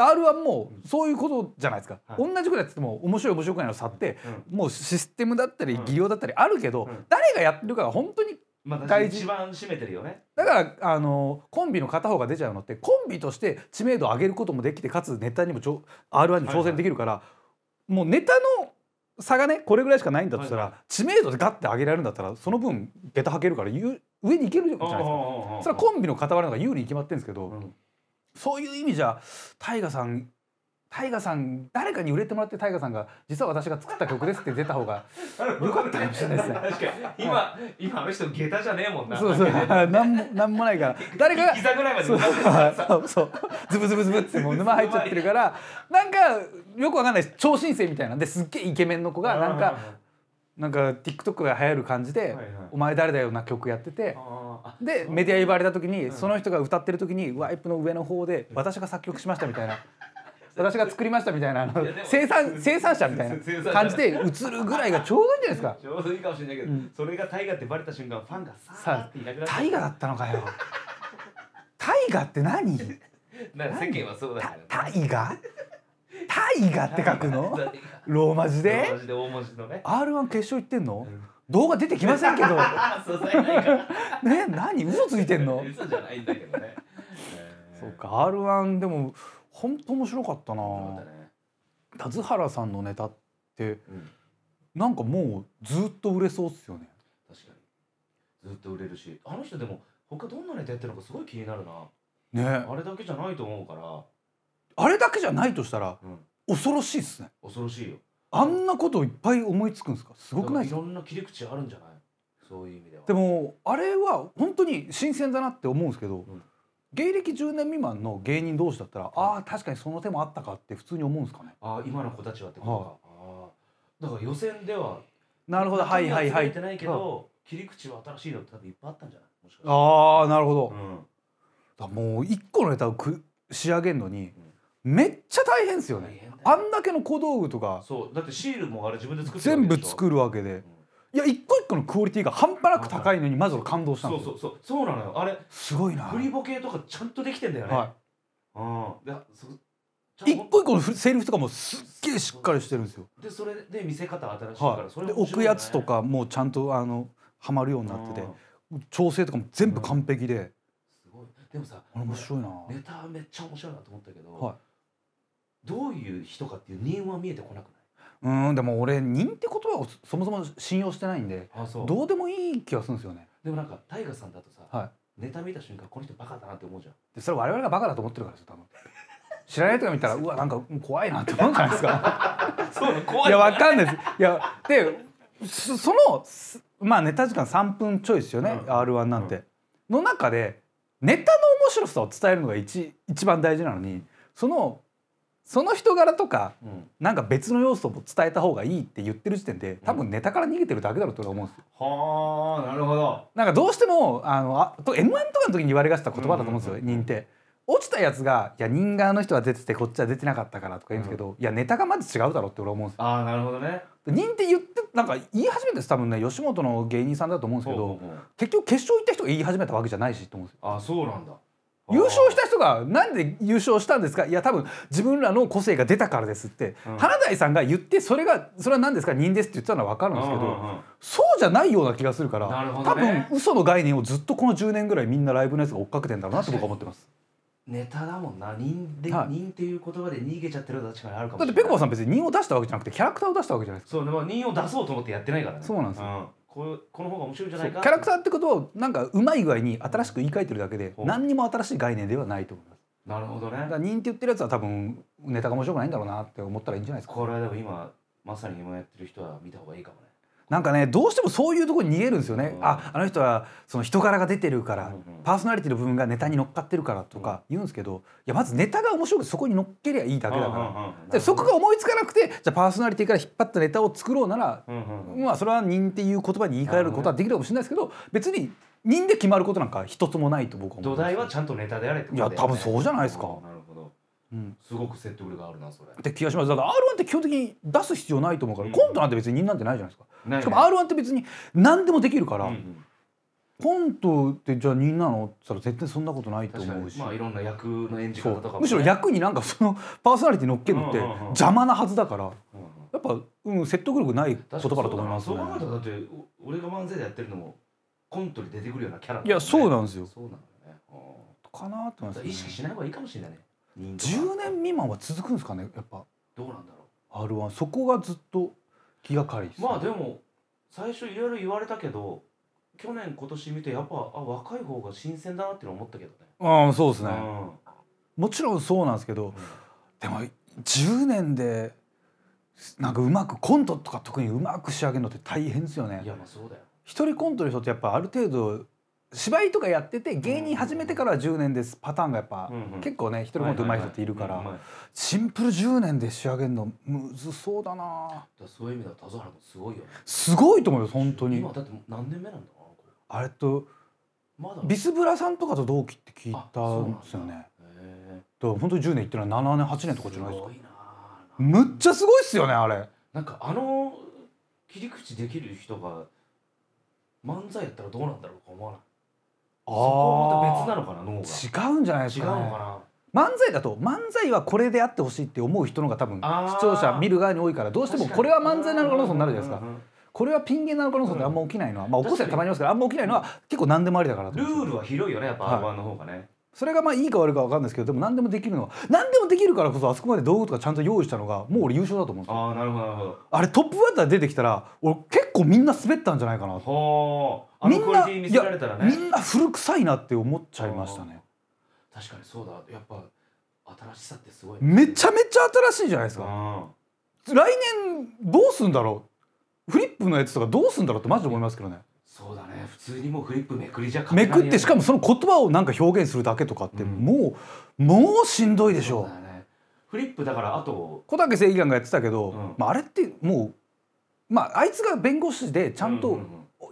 R はもうそういうことじゃないですか、はい。同じことやってても面白い面白くないの差って、うもうシステムだったりうん。技量だったりあるけど、うん。誰がやってるかが本当にまあ大事。一番占めてるよね。だからあのコンビの片方が出ちゃうのってコンビとして知名度を上げることもできてかつネタにもちょ R1 に挑戦できるから、もうネタの差がねこれぐらいしかないんだとしたら、はいは知名度でガッて上げられるんだったらその分下駄履けるからゆ上に行けるじゃないですか。それはコンビの傍らの方が有利に決まってるんですけど、うんそういう意味じゃタイガさんタイガさん誰かに売れてもらってタイガさんが実は私が作った曲ですって出た方が よかったかもしれないですね。確かに。今今あの人下駄じゃねえもんな。そうそう。なんもなんもないから。誰かが膝ぐらいまで。そうそう。ズブズブズブってもう沼入っちゃってるからなんかよくわかんない超新星みたいなんですっげえイケメンの子がなんかなんか TikTok が流行る感じではいはい「お前誰だよ」な曲やっててでメディア呼ばれた時にん。その人が歌ってる時にワイプの上の方で「私が作曲しました」みたいな。私が作りましたみたいな生産生産者みたいな 感じで映るぐらいがちょうどいいんじゃないですか。ちょうどいいかもしれないけど、うん。それがタイガってバレた瞬間ファンがささーっていなくなっタイガだったのかよ。タイガって何？世間はそうだタからタタイガって書くの？ローマ字で？で大文字で大文字のね。R1 決勝行ってんの？うん。動画出てきませんけど。ね何？嘘ついてんの？嘘じゃないんだけどね。そうか R1 でも本当面白かったな。田津原さんのネタってうん。なんかもうずっと売れそうっすよね。確かに。ずっと売れるし。あの人でも他どんなネタやってるのかすごい気になるな。ね。あれだけじゃないと思うから、あれだけじゃないとしたらうん、恐ろしいっすね。恐ろしいよ。あんなこといっぱい思いつくんですか？すごくないですか？いろんな切り口あるんじゃない？そういう意味では。でもあれは本当に新鮮だなって思うんですけど、ん。芸歴10年未満の芸人同士だったらああ確かにその手もあったかって普通に思うんですかね？ああ今の子たちはってことか、ああだから予選ではなるほど。はいはいはい。てないけど、切り口は新しいのって多分いっぱいあったんじゃない？ああなるほど、うん。だもう一個のネタをく仕上げるのにめっちゃ大変ですよね。あんだけの小道具とかそうだってシールもあれ自分で作ってる全部作るわけで。うん。いや一個一個のクオリティが半端なく高いのにまず俺感動したんですよ。そうそうそう。そうなのよ。あれすごいな。振りボケとかちゃんとできてんだよね、はうん。でそ一個一個のセリフとかもすっげえしっかりしてるんですよ。でそれで見せ方新しいから、はいそれで置くやつとかもちゃんとあのはまるようになってて調整とかも全部完璧で。すごい。でもさあれ面白いな。ネタめっちゃ面白いなと思ったけど、はいどういう人かっていう人は見えてこなくうーんでも俺人って言葉をそもそも信用してないんでどうでもいい気がするんですよね。でもなんかタイガさんだとさ、はい。ネタ見た瞬間この人バカだなって思うじゃん。でそれ我々がバカだと思ってるからですよ多分。知らない人が見たらうわなんか怖いなって思うんじゃないですか？そう怖い。やわかんないです。いやでそそのすまあネタ時間3分ちょいですよね、うん。r 1なんて、の中でネタの面白さを伝えるのが一一番大事なのにそのその人柄とかうんなんか別の要素も伝えた方がいいって言ってる時点で多分ネタから逃げてるだけだろうと俺は思うんですよ。はあなるほどなんかどうしてもあのあと M1 とかの時に言われがちた言葉だと思うんですよ、うんうんうん認定。落ちたやつが「いや人側の人は出ててこっちは出てなかったから」とか言うんですけど、いやネタがまず違うだろうって俺は思うんですよ。ああなるほどね認定言ってなんか言い始めて多分ね吉本の芸人さんだと思うんですけど、結局決勝行った人が言い始めたわけじゃないしと思うんですよ。あそうなんだ優勝した人がなんで優勝したんですか？いや多分自分らの個性が出たからですって、うん。花大さんが言ってそれがそれは何ですか？人ですって言ってたのは分かるんですけど、うんうんうん。そうじゃないような気がするからなるほ多分嘘の概念をずっとこの10年ぐらいみんなライブのやつが追っかけてんだろうなって僕は思ってます。ネタだもんな。人で、はい。人っていう言葉で逃げちゃってるのは確かにあるかもだってしれない。ぺこぱさん別に人を出したわけじゃなくてキャラクターを出したわけじゃないです。かそうでも人を出そうと思ってやってないからね。そうなんですよ。んこうこの方が面白いんじゃないか？ャラクターってことをなんかうまい具合に新しく言い換えてるだけで何にも新しい概念ではないと思います。なるほどね。だから人って言ってるやつは多分ネタが面白くないんだろうなって思ったらいいんじゃないですか。これはでも今まさに今やってる人は見た方がいいかもねなんかねどうしてもそういうところに逃げるんですよね、うん。ああの人はその人柄が出てるから、うんうん。パーソナリティの部分がネタに乗っかってるからとか言うんですけどいやまずネタが面白くてそこに乗っけりゃいいだけだから、うんそこが思いつかなくてじゃあパーソナリティから引っ張ったネタを作ろうなら、うんうんうん。まあそれは人っていう言葉に言い換えることはできるかもしれないですけど別に人で決まることなんか一つもないと僕は思土います台はちゃんとネタであれってことだよね。いや多分そうじゃないですかうん。すごく説得力あるなそれ。って気がします。だから R1 って基本的に出す必要ないと思うから、うん。コントなんて別に人なんてないじゃないですか。ないしかも R1 って別に何でもできるから、うんうん。コントってじゃあ人なのって言ったら絶対そんなことないと思うし、に。まあいろんな役の演じそ方とかもね。うむしろ役になんかそのパーソナリティ乗っけるのってうんうんうん邪魔なはずだからうんうん。やっぱ、うん、説得力ない言葉だと思いますね。そう考えたらだってお俺が漫才でやってるのもコントに出てくるようなキャラだもんいやそうなんですよ。そうなんだよね。うん。かなと思います、ね、意識しない方がいいかもしれないね10年未満は続くんですかねやっぱ。どうなんだろ R1 そこがずっと気がかりまあでも最初いろいろ言われたけど去年今年見てやっぱあ若い方が新鮮だなっていうの思ったけどね。ああそうですね、うん。もちろんそうなんですけどでも10年でなんかうまくコントとか特にうまく仕上げるのって大変ですよね。いやまあそうだよ。一人コントの人ってやっぱある程度芝居とかやってて芸人始めてから10年ですパターンがやっぱ、結構ね一人コント上手い人っているから、シンプル10年で仕上げるのむずそうだな。だそういう意味では田原もすごいよね。すごいと思うよ本当に。今だって何年目なんだあれとまだ。ビスブラさんとかと同期って聞いあたんですよね。だ。から本当に10年いってるのは7年8年とかじゃないですか。むっちゃすごいっすよねあれ。なんかあの切り口できる人が漫才やったらどうなんだろうか思わないそこはまた別なのかな脳が。違うんじゃないです違うか、ね、のかな。漫才だと漫才はこれであってほしいって思う人の方が多分視聴者見る側に多いからどうしてもこれは漫才なのかなとなるじゃないですか。うんうんうんこれはピン芸なのかなとってあんま起きないのはまあ起こせたまにますけどあんま起きないのは結構何でもありだからとルールは広いよねやっぱはい。R1 の方がね、それがまあいいか悪いか分かんないですけどでも何でもできるのは何でもできるからこそあそこまで道具とかちゃんと用意したのがもう俺優勝だと思うんですよああなるほどなるほどあれトップバッター出てきたら俺結構みんな滑ったんじゃないかな。とみんなのクオリティ見せられたらね。みんな古臭いなって思っちゃいましたね。確かにそうだ。やっぱ新しさってすごいね。めちゃめちゃ新しいじゃないですか。うん。来年どうすんだろう。フリップのやつとかどうすんだろうってマジで思いますけどね。そうだね。普通にもうフリップめくりじゃめくってしかももその言葉をなんか表現するだけとかってうん。もう、もうしんどいでしょそうフリップだからあと小竹正義感がやってたけど、うん。まあ、あれってもうまああいつが弁護士でちゃんと、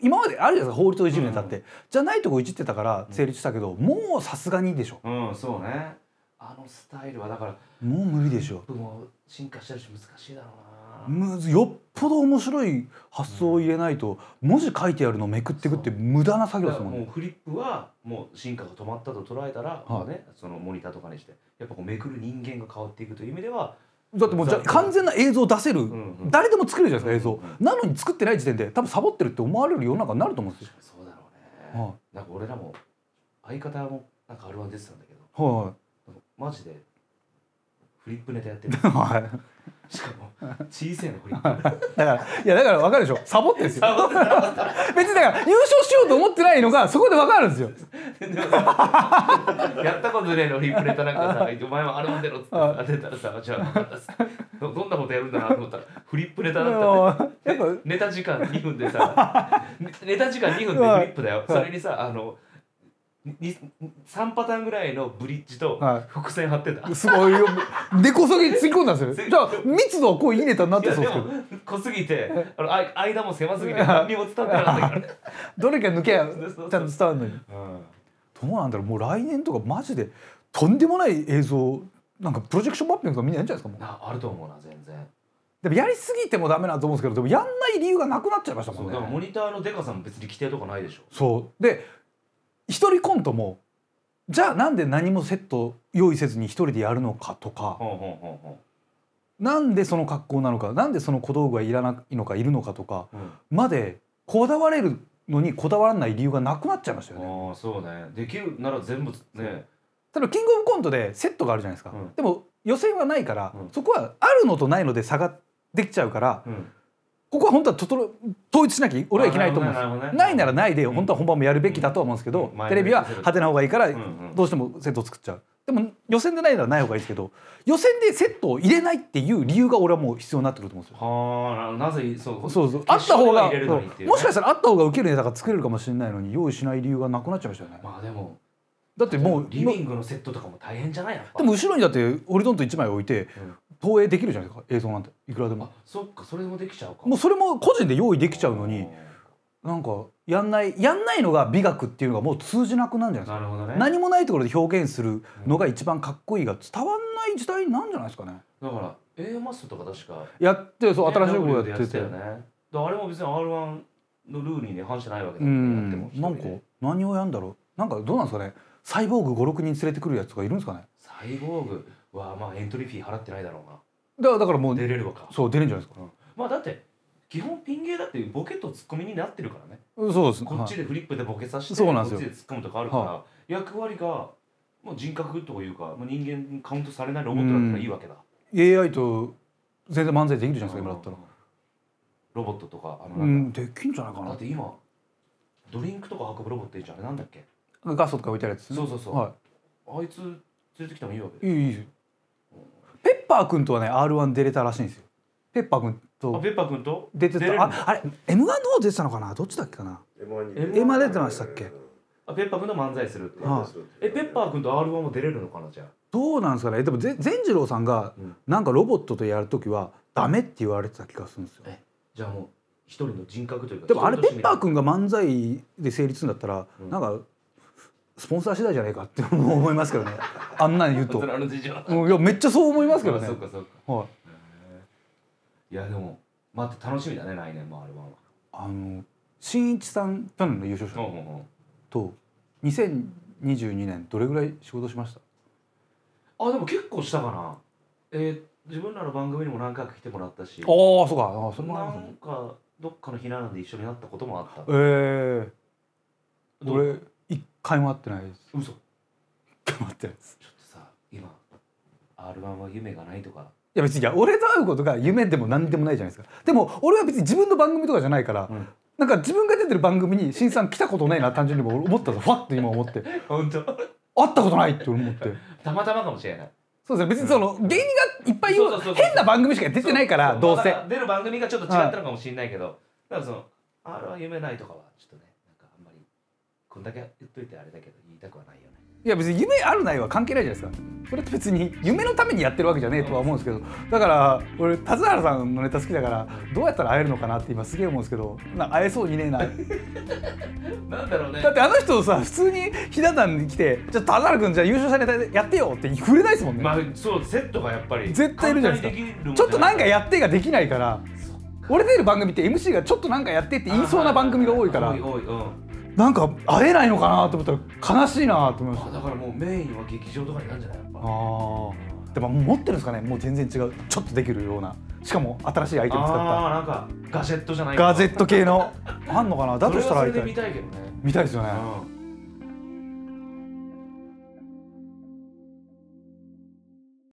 今まであるじゃないですか法律をいじるにあたって、じゃないとこいじってたから成立したけど、もうさすがにでしょ。うん、そうね。あのスタイルはだからもう無理でしょ。も進化してるし難しいだろうな。むずよっぽど面白い発想を入れないと、文字書いてあるのをめくっていくって無駄な作業ですもんね。もうフリップはもう進化が止まったと捉えたら、い。もうねそのモニターとかにしてやっぱこうめくる人間が変わっていくという意味ではだってもうじゃあ完全な映像を出せる、んうん。誰でも作れるじゃないですか映像、うんなのに作ってない時点で多分サボってるって思われる世の中になると思うんですよ。そうだろうね、はなんか俺らも相方もなんか R1 出てたんだけど。はマジでフリップネタやってる。い はい。しかも小さいのフリップ。だからいやだから分かるでしょ。サボってんですよ。別にだから優勝しようと思ってないのがそこで分かるんですよ。やったことねえのフリップネタなんかさ「お前はあれも出ろ」っつってさ出たらさ「じゃあ分かったっす」どどんなことやるんだなと思ったらフリップネタだったねやっぱでネタ時間2分でさネネタ時間2分でフリップだよ。それにさあのに3パターンぐらいのブリッジとはい。伏線張ってた、すごいよ。根こそぎ突っ込んだんですよじゃあ密度はこういいネタになっいやでてそうですけど。も濃すぎてあのあい間も狭すぎて何にも伝わってなかったから。ね、どれか抜けや。ちゃそうそう。んと伝わるのに。どうなんだろう。もう来年とかマジでとんでもない映像なんかプロジェクションマッピングとかみんなやるんじゃないですかもう。なあると思うな全然。でもやりすぎてもダメなと思うんですけどでもやんない理由がなくなっちゃいましたもそうんだからモねニターのデカさんも別に規定とかないでしょそうで一人コントもじゃあなんで何もセット用意せずに一人でやるのかとかなんでその格好なのかなんでその小道具がいらないのかいるのかとかまでこだわれるのにこだわらない理由がなくなっちゃいましたよね。ああそうね。できるなら全部ね。例例えばキングオブコントでセットがあるじゃないですか、うん。でも予選はないから、うん。そこはあるのとないので差ができちゃうからうんここは本当はととろ統一しなきゃ俺はいけないと思うんです。ねないならないで本当は本番もやるべきだとは思うんですけど、うん。テレビは派手な方がいいからどうしてもセットを作っちゃう。でも予選でないならない方がいいですけど予選でセットを入れないっていう理由が俺はもう必要になってくると思うんですよ。はあなぜそうそうそう。あった方がね。もしかしたらあった方が受けるネタが作れるかもしれないのに用意しない理由がなくなっちゃいましたよねまあでもだってもうリビングのセットとかも大変じゃないでも後ろにだってホリゾント1枚置いてうん投影できるじゃないですか映像なんて。いくらであもそっかそれもできちゃうか。もうそれも個人で用意できちゃうのになんかやんないやんないのが美学っていうのがもう通じなくなるんじゃないですか。なるほどね。何もないところで表現するのが一番かっこいいが伝わんない時代なんじゃないですかね。だから A マスとか確かやってそう新しいことやってて。たよね。あれも別に R1 のルールにね反してないわけだうもん。ねやんってもなんか何をやんだろう。なんかどうなんですかね。サイボーグ56人連れてくるやつとかいるんですかね。サイボーグはまあエントリーフィー払ってないだろうな。だからだからもう出れるわか。そう出れるんじゃないですか。まあだって基本ピン芸だってボケとツッコミになってるからね。そうです。こっちでフリップでボケさせてそうなんですよ。こっちで突っ込むとかあるから、は役割がもう人格というか人間にカウントされないロボットだったらいいわけだ、はい、AI と全然漫才できるじゃないですか今だったら。ロボットとかあのうなんんできんじゃないかな。かだって今ドリンクとか運ぶロボットいいじゃん。あれなんだっけ？ガストとか置いてあるやつね。そうそうそう。はあいつ連れてきてもいいわけいいいいパー君とはね R1 出れたらしいんですよ。ペッパー君あとペッパー君と？出てた。ああれ M1 の方出てたのかな？どっちだっけかな？M1 に。M1 出てましたっけ？あペッパー君と漫才するって。はえペッパー君と R1 も出れるのかなじゃあ？どうなんですかね？でもぜ善次郎さんがうん。なんかロボットとやるときはダメって言われてた気がするんですよ。えじゃあもう一人の人格というかでもあれペッパー君君が漫才で成立するんだったら、うん。なんかスポンサー次第じゃないかって 思いますけどね。あんなに言うと。いやめっちゃそう思いますけどね。あそうかそうか。はい。いやでも待って楽しみだね来年も R1 はあの新一さん去年の優勝者と2022年どれぐらい仕事しました？あでも結構したかな。えー自分らの番組にも何回か来てもらったし。ああそうか。あそなねんかどっかのひななんで一緒になったこともあった。ええどう？俺一回も会ってないです。嘘。回も会ってないです。っとさ今 R1 は夢がないとか。いや別にいや俺と会うことが夢でも何でもないじゃないですか。でも俺は別に自分の番組とかじゃないから、ん。なんか自分が出てる番組に新さん来たことないな単純に思ったぞ。ファッと今思って。本当？会ったことないって思って。たまたまかもしれない。そうですね。別にその芸人がいっぱい言う変な番組しか出てないからそどうせ。まあ出る番組がちょっと違ったのかもしれないけど、だからその R1 夢ないとかはちょっとねこんだけ言っといてあれだけど言いたくはないよね。いや別に夢あるないは関係ないじゃないですか。それって別に夢のためにやってるわけじゃねえとは思うんですけど。だから俺田津原さんのネタ好きだからどうやったら会えるのかなって今すげえ思うんですけど。な会えそうにねえな。なんだろうねだってあの人さ普通にひな壇に来て「じゃあ田津原君じゃあ優勝したネタやってよ」って触れないですもんね、まあそうセットがやっぱり絶対いるじゃないですか。ちょっとなんかやってができないから俺出る番組って MC がちょっとなんかやってって言いそうな番組が多いから。多い多いうんなんか会えないのかなと思ったら悲しいなと思いました。あだからもうメインは劇場とかになるんじゃない？やっぱ。あー。でも持ってるんですかね？もう全然違う。ちょっとできるような。しかも新しいアイテム使っあーなんかガジェットじゃなたいガジェットト系の。あんのかな？だとしたら会いたい。見たいけどね。見たいですよね。うん